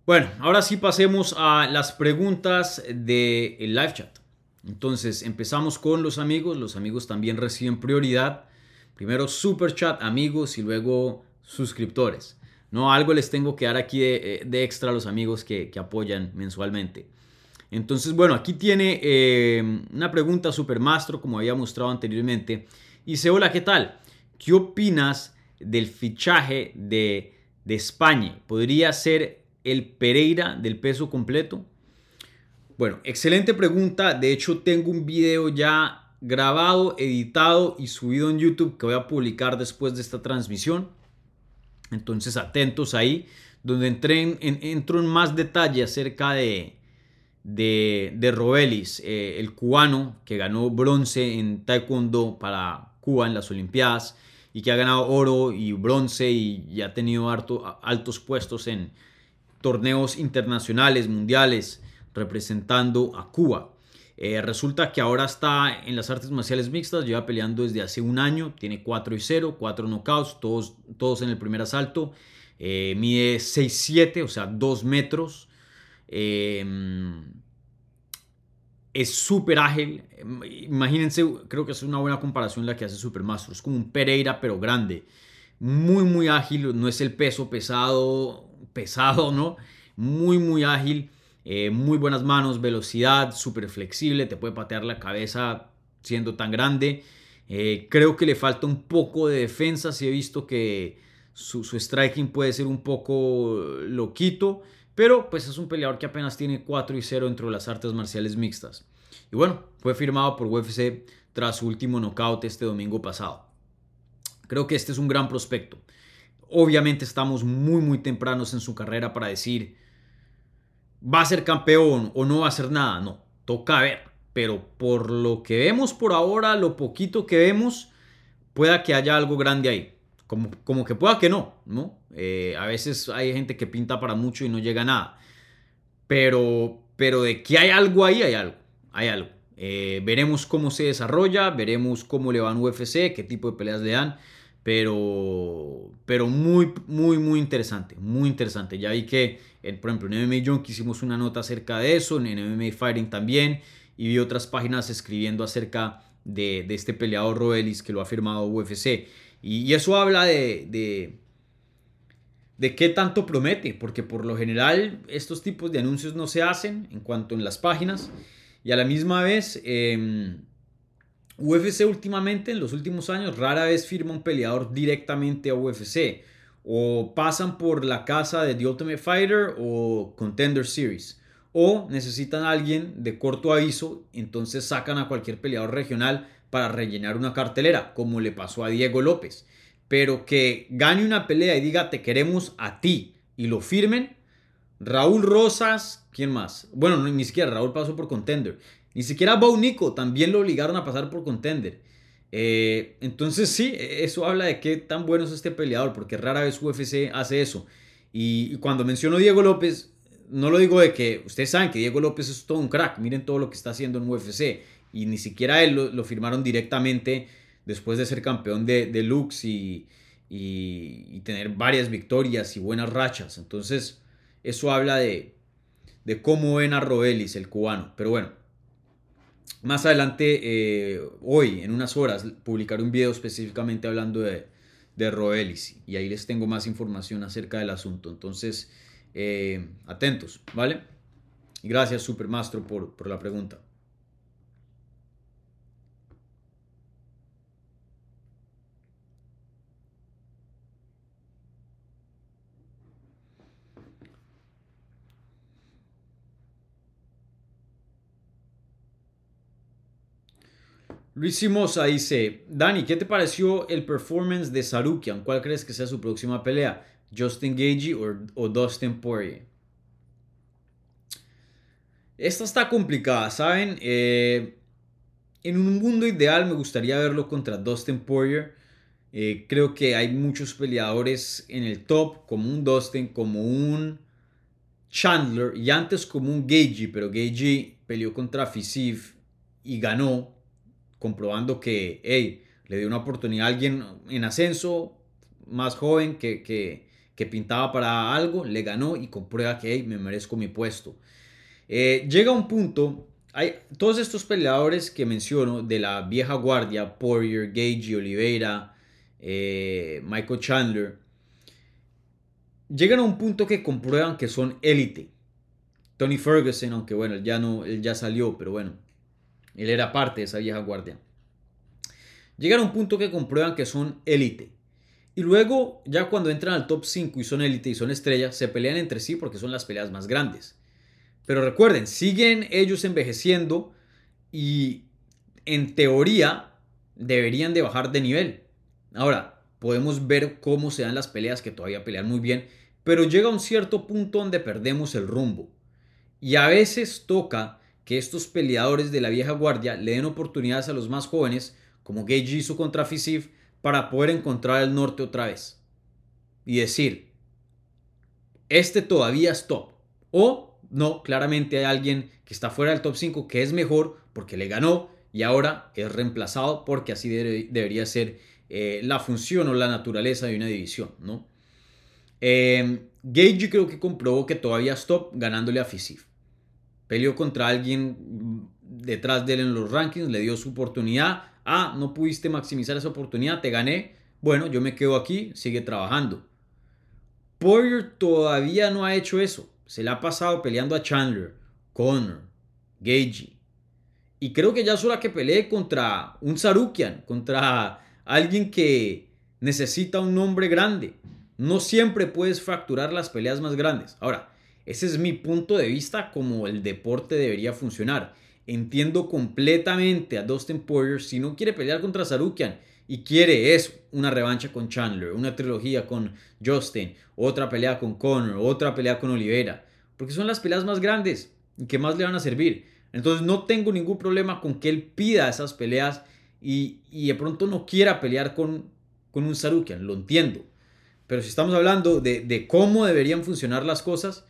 Bueno, ahora sí pasemos a las preguntas del live chat. Entonces, empezamos con los amigos. Los amigos también reciben prioridad. Primero super chat, amigos, y luego suscriptores. No, algo les tengo que dar aquí de, eh, extra a los amigos que, apoyan mensualmente. Entonces, bueno, aquí tiene eh, una pregunta super mastro, como había mostrado anteriormente. Dice, hola, ¿qué tal? ¿Qué opinas del fichaje de, de España? ¿Podría ser el Pereira del peso completo? Bueno, excelente pregunta. De hecho, tengo un video ya grabado, editado y subido en YouTube que voy a publicar después de esta transmisión. Entonces, atentos ahí, donde entré en, entro en más detalle acerca de, de, de Robelis, eh, el cubano que ganó bronce en taekwondo para Cuba en las Olimpiadas y que ha ganado oro y bronce y, ha tenido altos puestos en torneos internacionales, mundiales, representando a Cuba. Eh, resulta que ahora está en las artes marciales mixtas, lleva peleando desde hace un año, tiene 4 y 0, 4 knockouts, todos, todos en el primer asalto, eh, mide 6'7, o sea, 2 metros. Em, es súper ágil. Imagínense, creo que es una buena comparación la que hace Supermaster. Es como un Pereira, pero grande. Muy, muy ágil. No es el peso pesado, pesado, ¿no? Muy, muy ágil. Eh, muy buenas manos, velocidad, súper flexible. Te puede patear la cabeza siendo tan grande. Eh, creo que le falta un poco de defensa. Si he visto que su, striking puede ser un poco loquito. Pero pues es un peleador que apenas tiene 4 y 0 dentro de las artes marciales mixtas. Y bueno, fue firmado por UFC tras su último knockout este domingo pasado. Creo que este es un gran prospecto. Obviamente estamos muy muy tempranos en su carrera para decir va a ser campeón o no va a ser nada. No, toca ver. Pero por lo que vemos por ahora, lo poquito que vemos, pueda que haya algo grande ahí. Como, como que pueda que no, ¿no? Eh, a veces hay gente que pinta para mucho y no llega a nada. Pero, pero de que hay algo ahí, hay algo. Hay algo. Eh, veremos cómo se desarrolla, veremos cómo le van UFC, qué tipo de peleas le dan. Pero, pero muy, muy, muy interesante. Muy interesante. Ya vi que, por ejemplo, en MMA Junkie hicimos una nota acerca de eso, en MMA Fighting también. Y vi otras páginas escribiendo acerca de, este peleador Roelis que lo ha firmado UFC. Y, eso habla de, de, qué tanto promete, porque por lo general estos tipos de anuncios no se hacen en cuanto en las páginas. Y a la misma vez, em, UFC últimamente, en los últimos años, rara vez firma un peleador directamente a UFC. O pasan por la casa de The Ultimate Fighter o Contender Series. O necesitan a alguien de corto aviso, entonces sacan a cualquier peleador regional para rellenar una cartelera, como le pasó a Diego López. Pero que gane una pelea y diga te queremos a ti y lo firmen. Raúl Rosas, ¿quién más? Bueno, ni siquiera Raúl pasó por contender. Ni siquiera Nico también lo obligaron a pasar por contender. Eh, entonces sí, eso habla de qué tan bueno es este peleador, porque rara vez UFC hace eso. Y, cuando menciono Diego López, no lo digo de que ustedes saben que Diego López es todo un crack, miren todo lo que está haciendo en UFC y ni siquiera él lo, firmaron directamente después de ser campeón de, de Lux y, y, tener varias victorias y buenas rachas. Entonces, eso habla de, de cómo ven a Robelis, el cubano. Pero bueno, más adelante, eh, hoy, en unas horas, publicaré un video específicamente hablando de, de Robelis y ahí les tengo más información acerca del asunto. Entonces, eh, atentos, ¿vale? Gracias, Supermastro, por, por la pregunta. Luis Simosa dice, Dani, ¿qué te pareció el performance de Sarukian? ¿Cuál crees que sea su próxima pelea? ¿Justin Gagey o, Dustin Poirier? Esta está complicada, ¿saben? Eh, en un mundo ideal me gustaría verlo contra Dustin Poirier. Eh, creo que hay muchos peleadores en el top, como un Dustin, como un Chandler y antes como un Gagey, pero Gagey peleó contra Fisiv y ganó comprobando que, hey, le dio una oportunidad a alguien en ascenso, más joven, que, que, pintaba para algo, le ganó y comprueba que, hey, me merezco mi puesto. Eh, llega un punto, hay todos estos peleadores que menciono de la vieja guardia, Poirier, Gage, Oliveira, eh, Michael Chandler, llegan a un punto que comprueban que son élite. Tony Ferguson, aunque bueno, ya no, él ya salió, pero bueno, él era parte de esa vieja guardia. Llegan a un punto que comprueban que son élite. Y luego, ya cuando entran al top 5 y son élite y son estrellas, se pelean entre sí porque son las peleas más grandes. Pero recuerden, siguen ellos envejeciendo y en teoría deberían de bajar de nivel. Ahora, podemos ver cómo se dan las peleas que todavía pelean muy bien, pero llega un cierto punto donde perdemos el rumbo. Y a veces toca que estos peleadores de la vieja guardia le den oportunidades a los más jóvenes, como Gage hizo contra Fisif, para poder encontrar el norte otra vez. Y decir, este todavía es top. O no, claramente hay alguien que está fuera del top 5 que es mejor porque le ganó y ahora es reemplazado porque así debería ser eh, la función o la naturaleza de una división, ¿no? Eh, Gage creo que comprobó que todavía es top ganándole a Fisif. Peleó contra alguien detrás de él en los rankings, le dio su oportunidad. Ah, no pudiste maximizar esa oportunidad, te gané. Bueno, yo me quedo aquí, sigue trabajando. Poirier todavía no ha hecho eso. Se le ha pasado peleando a Chandler, Connor, Gage. Y creo que ya es hora que pelee contra un Sarukian, contra alguien que necesita un nombre grande. No siempre puedes fracturar las peleas más grandes. Ahora, ese es mi punto de vista como el deporte debería funcionar. Entiendo completamente a Dustin Poirier si no quiere pelear contra Sarukian y quiere eso, una revancha con Chandler, una trilogía con Justin, otra pelea con Conor, otra pelea con Oliveira, porque son las peleas más grandes y que más le van a servir. Entonces no tengo ningún problema con que él pida esas peleas y, de pronto no quiera pelear con, con un Sarukian, lo entiendo. Pero si estamos hablando de, cómo deberían funcionar las cosas,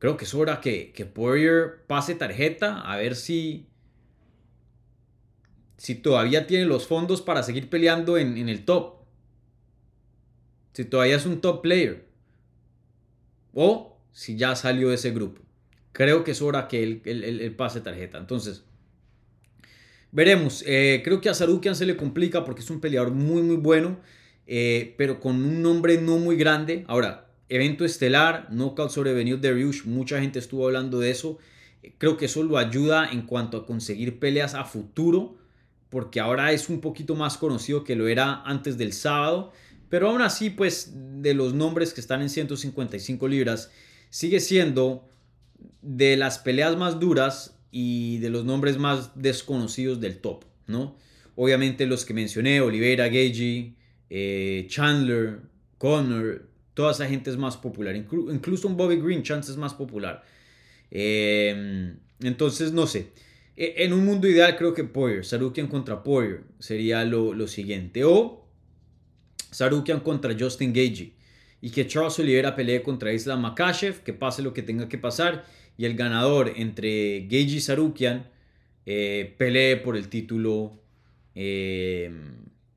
creo que es hora que, que Poirier pase tarjeta a ver si, si todavía tiene los fondos para seguir peleando en, el top. Si todavía es un top player. O si ya salió de ese grupo. Creo que es hora que él pase tarjeta. Entonces, Veremos. Eh, creo que a Sarukian se le complica porque es un peleador muy, muy bueno, eh, pero con un nombre no muy grande. Ahora, evento estelar, knockout sobre Benil Dariush, mucha gente estuvo hablando de eso. Creo que eso lo ayuda en cuanto a conseguir peleas a futuro, porque ahora es un poquito más conocido que lo era antes del sábado. Pero aún así, pues, de los nombres que están en 155 libras, sigue siendo de las peleas más duras y de los nombres más desconocidos del top, ¿no? Obviamente los que mencioné, Oliveira, Gagey, eh, Chandler, Connor, toda esa gente es más popular. incluso un Bobby Green, Chance es más popular. Eh, entonces, no sé. E, en un mundo ideal creo que Poirier, Sarukian contra Poirier sería lo, lo siguiente. O Sarukian contra Justin Gagey. Y que Charles Oliveira pelee contra Islam Makashev, que pase lo que tenga que pasar y el ganador entre Geiji Sarukian eh, pelee por el título eh,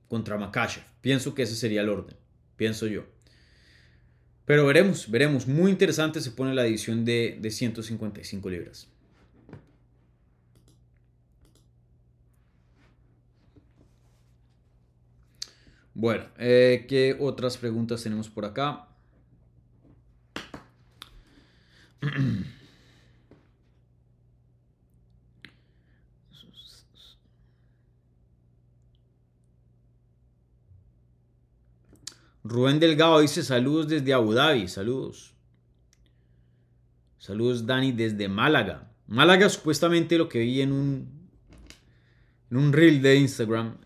contra Makashev. Pienso que ese sería el orden, pienso yo. Pero veremos, veremos. Muy interesante se pone la edición de, de 155 libras. Bueno, eh, ¿qué otras preguntas tenemos por acá? Rubén Delgado dice saludos desde Abu Dhabi, saludos. Saludos Dani desde Málaga. Málaga supuestamente lo que vi en un, en un reel de Instagram,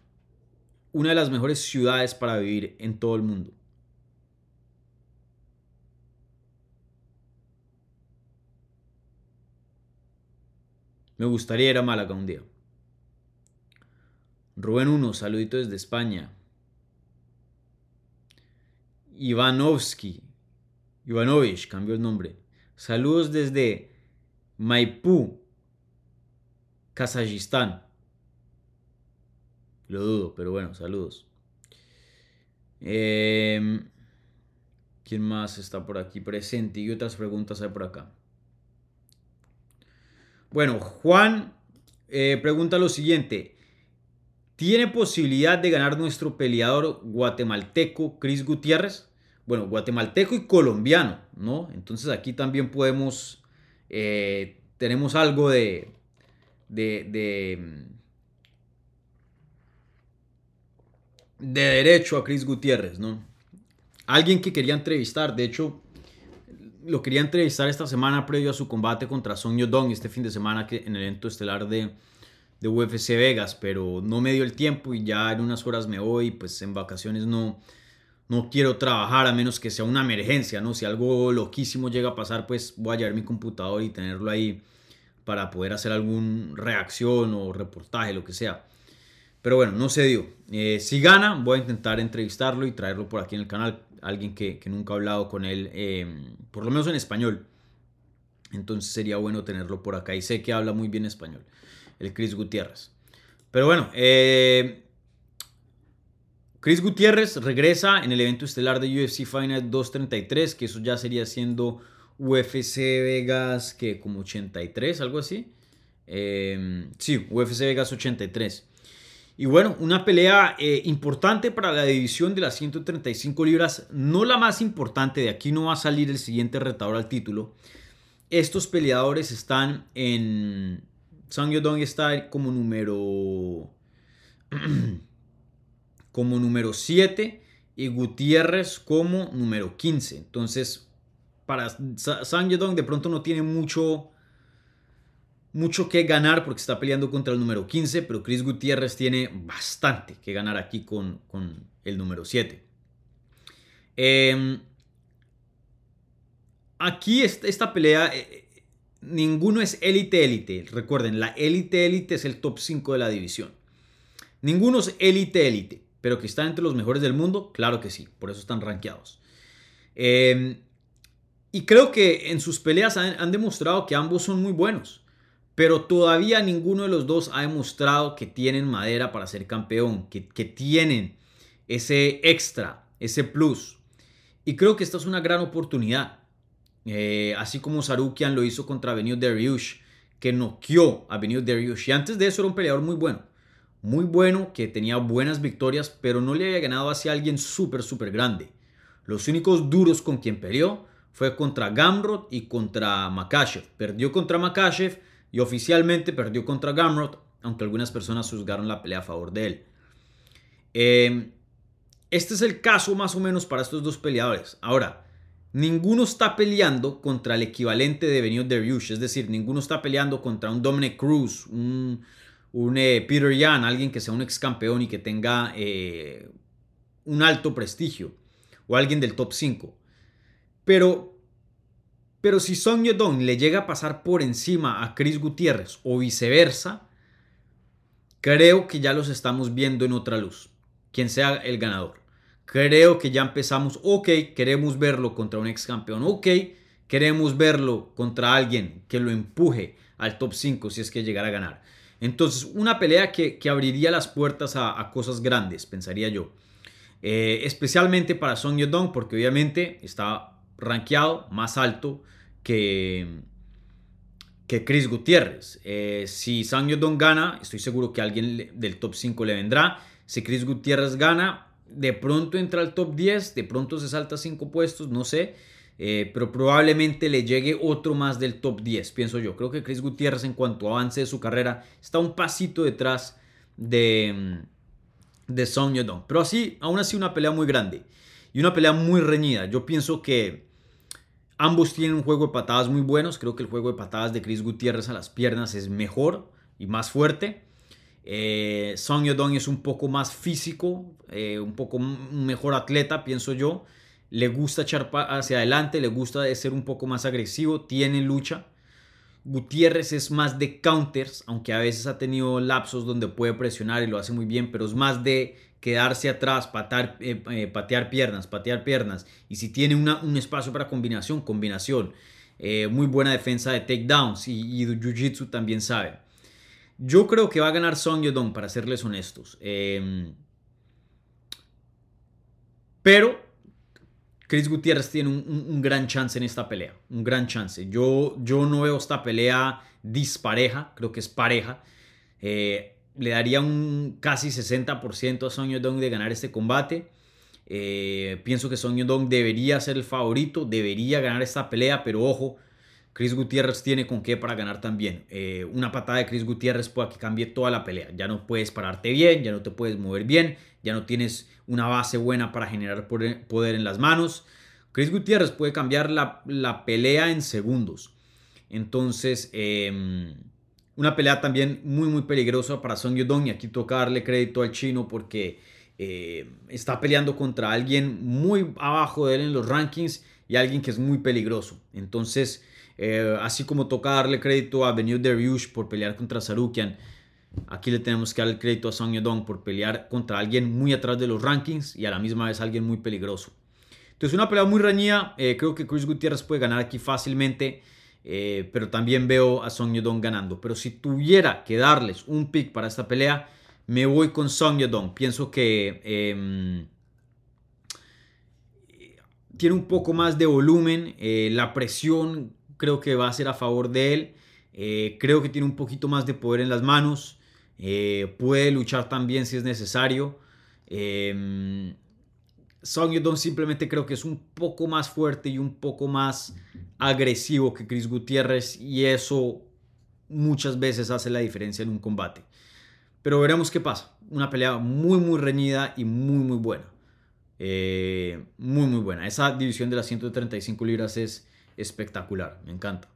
una de las mejores ciudades para vivir en todo el mundo. Me gustaría ir a Málaga un día. Rubén 1, saludito desde España. Ivanovsky. Ivanovich, cambió el nombre. Saludos desde Maipú, Kazajistán. Lo dudo, pero bueno, saludos. Em, ¿Quién más está por aquí presente? Y otras preguntas hay por acá. Bueno, Juan eh, pregunta lo siguiente. ¿Tiene posibilidad de ganar nuestro peleador guatemalteco Chris Gutiérrez? Bueno, guatemalteco y colombiano, ¿no? Entonces aquí también podemos, eh, tenemos algo de, de, de, de derecho a Chris Gutiérrez, ¿no? Alguien que quería entrevistar, de hecho, lo quería entrevistar esta semana previo a su combate contra Song Yodong este fin de semana en el evento estelar de, de UFC Vegas, pero no me dio el tiempo y ya en unas horas me voy, pues en vacaciones no, no quiero trabajar a menos que sea una emergencia, ¿no? Si algo loquísimo llega a pasar, pues voy a llevar mi computador y tenerlo ahí para poder hacer alguna reacción o reportaje, lo que sea. Pero bueno, no se dio. Eh, si gana, voy a intentar entrevistarlo y traerlo por aquí en el canal. Alguien que, nunca ha hablado con él, em, por lo menos en español. Entonces sería bueno tenerlo por acá. Y sé que habla muy bien español. El Chris Gutiérrez. Pero bueno, eh, Chris Gutiérrez regresa en el evento estelar de UFC Final 233, que eso ya sería siendo UFC Vegas, que como 83, algo así. Em, sí, UFC Vegas 83. Y bueno, una pelea eh, importante para la división de las 135 libras, no la más importante, de aquí no va a salir el siguiente retador al título. Estos peleadores están en... Sang Yodong está como número... como número 7 y Gutiérrez como número 15. Entonces, para Sang Yedong de pronto no tiene mucho, mucho que ganar porque está peleando contra el número 15, pero Chris Gutiérrez tiene bastante que ganar aquí con, el número 7. Em, aquí esta, pelea, eh, ninguno es élite élite. Recuerden, la élite élite es el top 5 de la división. Ninguno es élite élite, pero que están entre los mejores del mundo, claro que sí, por eso están rankeados. Eh, y creo que en sus peleas han, demostrado que ambos son muy buenos. Pero todavía ninguno de los dos ha demostrado que tienen madera para ser campeón, que, tienen ese extra, ese plus. Y creo que esta es una gran oportunidad. Eh, así como Sarukian lo hizo contra Benio Dariush, que noqueó a Benio Dariush. Y antes de eso era un peleador muy bueno. Muy bueno, que tenía buenas victorias, pero no le había ganado hacia alguien súper, súper grande. Los únicos duros con quien peleó fue contra Gamrot y contra Makashev. Perdió contra Makashev y oficialmente perdió contra Gamrot, aunque algunas personas juzgaron la pelea a favor de él. Em, este es el caso más o menos para estos dos peleadores. Ahora, ninguno está peleando contra el equivalente de Benio Dariush, es decir, ninguno está peleando contra un Dominic Cruz, un, eh, Peter Yan, alguien que sea un ex campeón y que tenga eh, un alto prestigio, o alguien del top 5. Pero, pero si Song Yedong le llega a pasar por encima a Chris Gutiérrez o viceversa, creo que ya los estamos viendo en otra luz. Quien sea el ganador. Creo que ya empezamos, ok, queremos verlo contra un ex campeón, ok, queremos verlo contra alguien que lo empuje al top 5 si es que llegara a ganar. Entonces, una pelea que, abriría las puertas a, cosas grandes, pensaría yo. Eh, especialmente para Song Yedong, porque obviamente está rankeado más alto que, que Chris Gutiérrez. Eh, si Sang Yodong gana, estoy seguro que alguien del top 5 le vendrá. Si Chris Gutiérrez gana, de pronto entra al top 10, de pronto se salta 5 puestos, no sé. Eh, pero probablemente le llegue otro más del top 10, pienso yo. Creo que Chris Gutiérrez en cuanto avance de su carrera está un pasito detrás de, de Song Yodong. Pero así, aún así una pelea muy grande y una pelea muy reñida. Yo pienso que Ambos tienen un juego de patadas muy buenos. Creo que el juego de patadas de Chris Gutiérrez a las piernas es mejor y más fuerte. Eh, Song Yodong es un poco más físico, eh, un poco mejor atleta, pienso yo. Le gusta echar hacia adelante, le gusta ser un poco más agresivo, tiene lucha. Gutiérrez es más de counters, aunque a veces ha tenido lapsos donde puede presionar y lo hace muy bien, pero es más de quedarse atrás, eh, eh, patear piernas, patear piernas. Y si tiene un espacio para combinación, combinación. Muy buena defensa de takedowns y, y Jiu-Jitsu también sabe. Yo creo que va a ganar Song Yodong, para serles honestos. Em, pero Chris Gutiérrez tiene un, gran chance en esta pelea. Un gran chance. Yo, yo no veo esta pelea dispareja. Creo que es pareja le daría un casi 60% a Song Yodong de ganar este combate. Eh, pienso que Song Yodong debería ser el favorito, debería ganar esta pelea, pero ojo, Chris Gutiérrez tiene con qué para ganar también. Eh, una patada de Chris Gutiérrez puede que cambie toda la pelea. Ya no puedes pararte bien, ya no te puedes mover bien, ya no tienes una base buena para generar poder en las manos. Chris Gutiérrez puede cambiar la, la pelea en segundos. Entonces, eh, una pelea también muy muy peligrosa para Song Yudong y aquí toca darle crédito al chino porque eh, está peleando contra alguien muy abajo de él en los rankings y alguien que es muy peligroso. Entonces, eh, así como toca darle crédito a Benio Dariush por pelear contra Sarukian, aquí le tenemos que dar el crédito a Song Yadong por pelear contra alguien muy atrás de los rankings y a la misma vez alguien muy peligroso. Entonces, una pelea muy reñida. Eh, creo que Chris Gutiérrez puede ganar aquí fácilmente. Eh, pero también veo a Song Yadong ganando. Pero si tuviera que darles un pick para esta pelea, me voy con Song Yadong. Pienso que em, tiene un poco más de volumen. la presión creo que va a ser a favor de él. Eh, creo que tiene un poquito más de poder en las manos. Eh, puede luchar también si es necesario. Eh, Song simplemente creo que es un poco más fuerte y un poco más agresivo que Chris Gutiérrez y eso muchas veces hace la diferencia en un combate. Pero veremos qué pasa. Una pelea muy muy reñida y muy muy buena. Eh, muy muy buena. Esa división de las 135 libras es espectacular, me encanta.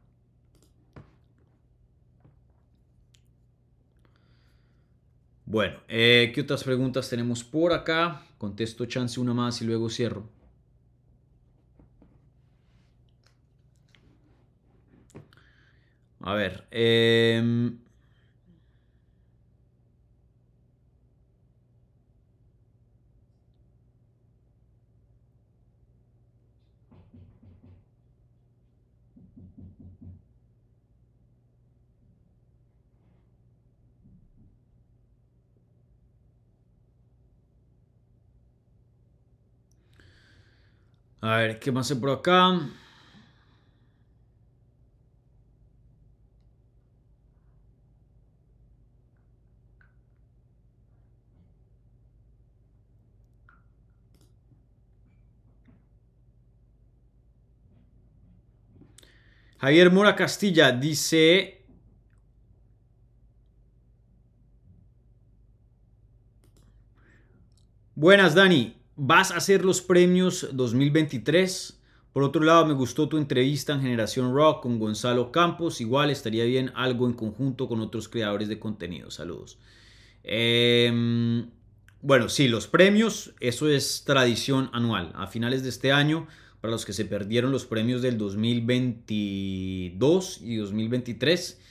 Bueno, eh, ¿qué otras preguntas tenemos por acá? Contesto chance una más y luego cierro. A ver, eh, A ver, ¿qué más hay por acá? Javier Mora Castilla dice... Buenas, Dani vas a hacer los premios 2023. Por otro lado, me gustó tu entrevista en Generación Rock con Gonzalo Campos. Igual estaría bien algo en conjunto con otros creadores de contenido. Saludos. Em, bueno, sí, los premios, eso es tradición anual. A finales de este año, para los que se perdieron los premios del 2022 y 2023,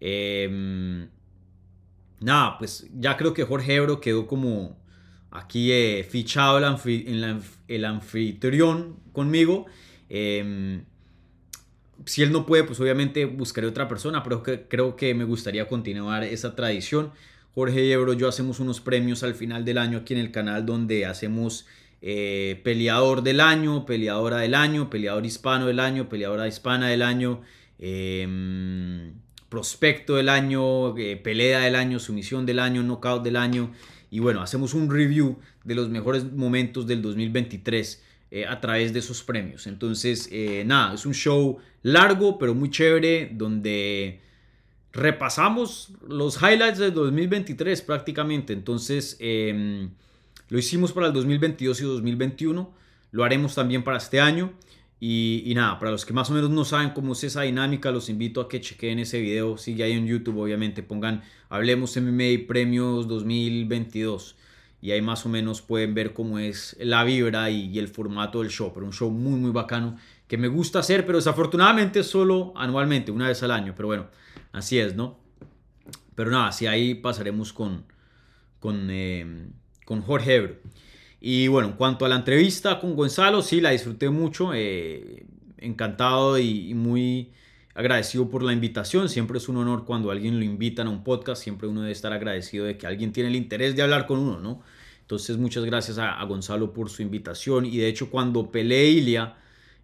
em, nada, pues ya creo que Jorge Ebro quedó como aquí he fichado el, anfitrión conmigo. Em, si él no puede, pues obviamente buscaré otra persona, pero creo que me gustaría continuar esa tradición. Jorge y Ebro, yo hacemos unos premios al final del año aquí en el canal donde hacemos eh, peleador del año, peleadora del año, peleador hispano del año, peleadora hispana del año, em, prospecto del año, eh, pelea del año, sumisión del año, knockout del año. Y bueno, hacemos un review de los mejores momentos del 2023 eh, a través de esos premios. Entonces, eh, nada, es un show largo pero muy chévere donde repasamos los highlights del 2023 prácticamente. Entonces, em, lo hicimos para el 2022 y 2021. Lo haremos también para este año. Y, nada, para los que más o menos no saben cómo es esa dinámica, los invito a que chequen ese video. Sigue ahí en YouTube, obviamente. Pongan Hablemos MMA Premios 2022. Y ahí más o menos pueden ver cómo es la vibra y, el formato del show. Pero un show muy, muy bacano que me gusta hacer, pero desafortunadamente solo anualmente, una vez al año. Pero bueno, así es, ¿no? Pero nada, sí, ahí pasaremos con, con, eh, con Jorge Ebro. Y bueno, en cuanto a la entrevista con Gonzalo, sí, la disfruté mucho. Eh, encantado y, muy agradecido por la invitación. Siempre es un honor cuando alguien lo invitan a un podcast. Siempre uno debe estar agradecido de que alguien tiene el interés de hablar con uno, ¿no? Entonces, muchas gracias a, Gonzalo por su invitación. Y de hecho, cuando peleé Ilia,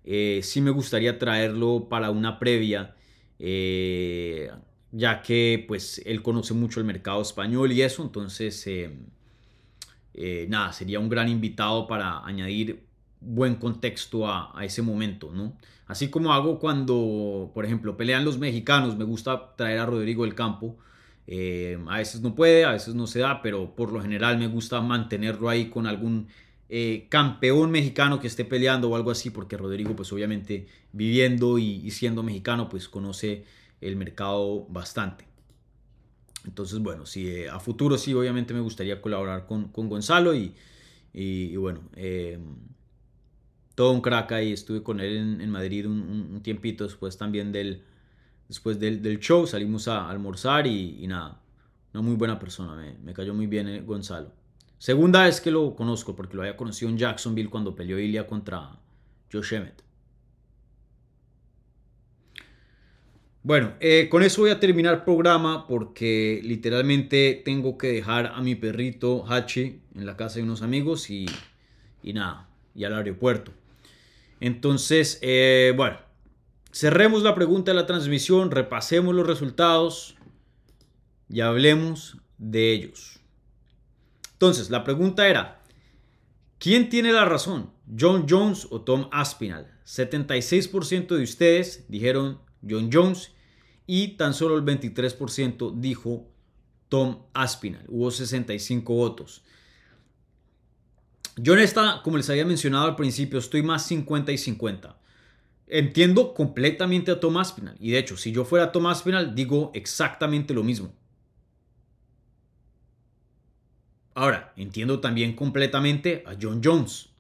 eh, sí me gustaría traerlo para una previa. Eh, ya que pues él conoce mucho el mercado español y eso, entonces nada, sería un gran invitado para añadir buen contexto a, ese momento, ¿no? Así como hago cuando, por ejemplo, pelean los mexicanos, me gusta traer a Rodrigo del Campo. Eh, a veces no puede, a veces no se da, pero por lo general me gusta mantenerlo ahí con algún eh, campeón mexicano que esté peleando o algo así, porque Rodrigo, pues obviamente viviendo y, y siendo mexicano, pues conoce el mercado bastante. Entonces, bueno, sí, eh, a futuro sí, obviamente me gustaría colaborar con, Gonzalo y, y, bueno, eh, todo un crack ahí. Estuve con él en, Madrid un, tiempito después también del, después del, show. Salimos a almorzar y, nada, una muy buena persona, me, me cayó muy bien eh, Gonzalo. Segunda vez que lo conozco, porque lo había conocido en Jacksonville cuando peleó Ilya contra Josh Emmett. Bueno, eh, con eso voy a terminar el programa porque literalmente tengo que dejar a mi perrito Hachi en la casa de unos amigos y, nada, y al aeropuerto. Entonces, eh, bueno, cerremos la pregunta de la transmisión, repasemos los resultados y hablemos de ellos. Entonces, la pregunta era, ¿quién tiene la razón? ¿John Jones o Tom Aspinall? 76% de ustedes dijeron John Jones y tan solo el 23% dijo Tom Aspinall. Hubo 65 votos. Yo en esta, como les había mencionado al principio, estoy más 50 y 50. Entiendo completamente a Tom Aspinall. Y de hecho, si yo fuera Tom Aspinall, digo exactamente lo mismo. Ahora, entiendo también completamente a John Jones.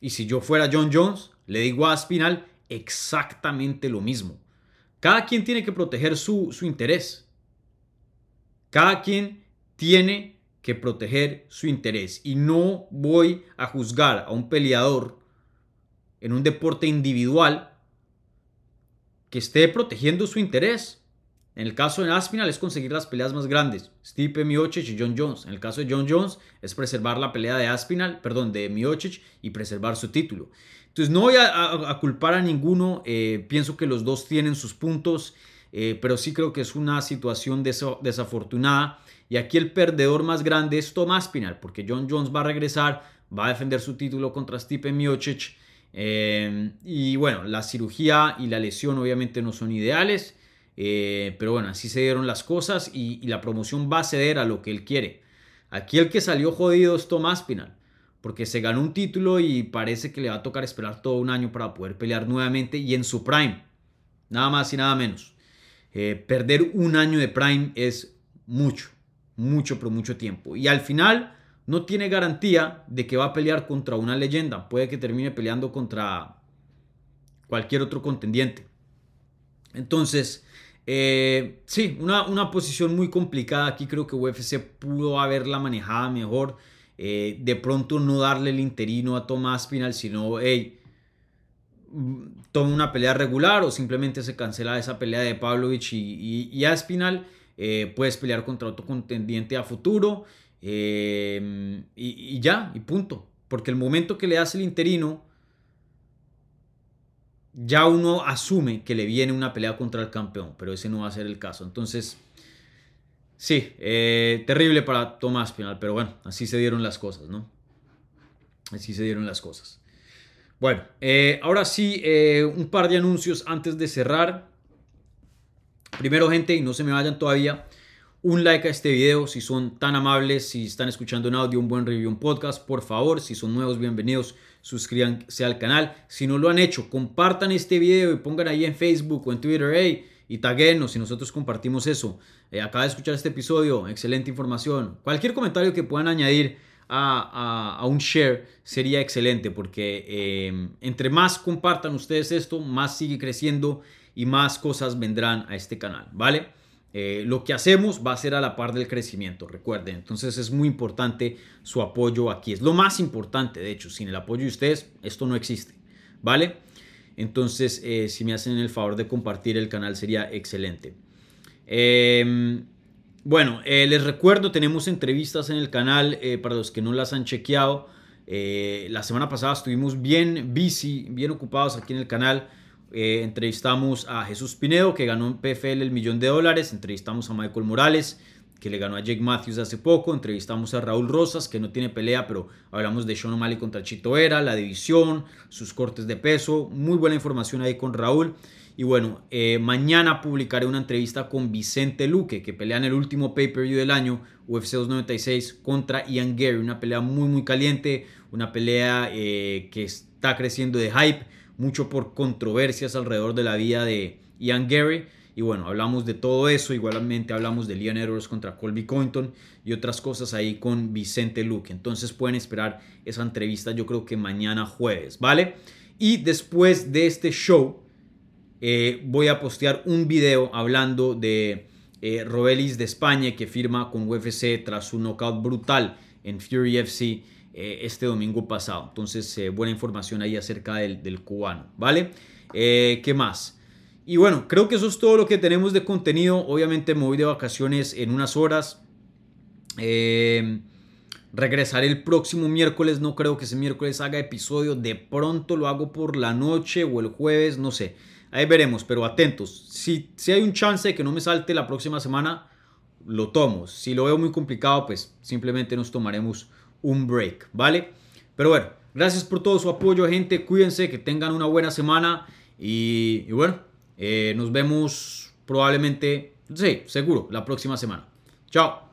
Y si yo fuera John Jones, le digo a Aspinall exactamente lo mismo. Cada quien tiene que proteger su, interés. Cada quien tiene que proteger su interés. Y no voy a juzgar a un peleador en un deporte individual que esté protegiendo su interés. En el caso de Aspinall es conseguir las peleas más grandes. Stipe Miocic y John Jones. En el caso de John Jones es preservar la pelea de Aspinall, perdón, de Miocic y preservar su título. Entonces no voy a, culpar a ninguno, eh, pienso que los dos tienen sus puntos, eh, pero sí creo que es una situación desafortunada. Y aquí el perdedor más grande es Tomás Pinal, porque John Jones va a regresar, va a defender su título contra Stipe Miocic. Eh, y bueno, la cirugía y la lesión obviamente no son ideales, pero bueno, así se dieron las cosas y, y, la promoción va a ceder a lo que él quiere. Aquí el que salió jodido es Tomás Pinal porque se ganó un título y parece que le va a tocar esperar todo un año para poder pelear nuevamente y en su prime, nada más y nada menos. Eh, perder un año de prime es mucho, mucho, pero mucho tiempo. Y al final no tiene garantía de que va a pelear contra una leyenda. Puede que termine peleando contra cualquier otro contendiente. Entonces, eh, sí, una, una posición muy complicada. Aquí creo que UFC pudo haberla manejada mejor. Eh, de pronto no darle el interino a Tomás Pinal, sino, hey, toma una pelea regular o simplemente se cancela esa pelea de Pavlovich y, y, Aspinal, eh, puedes pelear contra otro contendiente a futuro eh, y, ya, y punto. Porque el momento que le das el interino, ya uno asume que le viene una pelea contra el campeón, pero ese no va a ser el caso. Entonces, Sí, eh, terrible para Tomás Pinal, pero bueno, así se dieron las cosas, ¿no? Así se dieron las cosas. Bueno, eh, ahora sí, eh, un par de anuncios antes de cerrar. Primero, gente, y no se me vayan todavía, un like a este video si son tan amables, si están escuchando en audio, un buen review, un podcast, por favor, si son nuevos, bienvenidos, suscríbanse al canal. Si no lo han hecho, compartan este video y pongan ahí en Facebook o en Twitter, hey, y taguenos si nosotros compartimos eso. Eh, acaba de escuchar este episodio, excelente información. Cualquier comentario que puedan añadir a, un share sería excelente porque eh, entre más compartan ustedes esto, más sigue creciendo y más cosas vendrán a este canal, ¿vale? Eh, lo que hacemos va a ser a la par del crecimiento, recuerden. Entonces es muy importante su apoyo aquí. Es lo más importante, de hecho. Sin el apoyo de ustedes, esto no existe, ¿vale? Entonces, eh, si me hacen el favor de compartir el canal sería excelente. Em, bueno, eh, les recuerdo, tenemos entrevistas en el canal para los que no las han chequeado. la semana pasada estuvimos bien busy, bien ocupados aquí en el canal. Entrevistamos a Jesús Pinedo, que ganó en PFL el millón de dólares. Entrevistamos a Michael Morales, que le ganó a Jake Matthews hace poco. Entrevistamos a Raúl Rosas, que no tiene pelea, pero hablamos de Sean O'Malley contra Chito Era, la división, sus cortes de peso. Muy buena información ahí con Raúl. Y bueno, eh, mañana publicaré una entrevista con Vicente Luque, que pelea en el último pay-per-view del año, UFC 296, contra Ian Gary. Una pelea muy, muy caliente, una pelea eh, que está creciendo de hype, mucho por controversias alrededor de la vida de Ian Gary. Y bueno, hablamos de todo eso. Igualmente hablamos de Leon Edwards contra Colby Cointon y otras cosas ahí con Vicente Luque. Entonces pueden esperar esa entrevista yo creo que mañana jueves, ¿vale? Y después de este show eh, voy a postear un video hablando de eh, Robelis de España que firma con UFC tras un knockout brutal en Fury FC eh, este domingo pasado. Entonces, buena información ahí acerca del, cubano, ¿vale? ¿Qué más? Y bueno, creo que eso es todo lo que tenemos de contenido. Obviamente me voy de vacaciones en unas horas. Eh, regresaré el próximo miércoles. No creo que ese miércoles haga episodio. De pronto lo hago por la noche o el jueves, no sé. Ahí veremos, pero atentos. Si, si hay un chance de que no me salte la próxima semana, lo tomo. Si lo veo muy complicado, pues simplemente nos tomaremos un break, ¿vale? Pero bueno, gracias por todo su apoyo, gente. Cuídense, que tengan una buena semana. y, bueno, eh, nos vemos probablemente, sí, seguro, la próxima semana. Chao.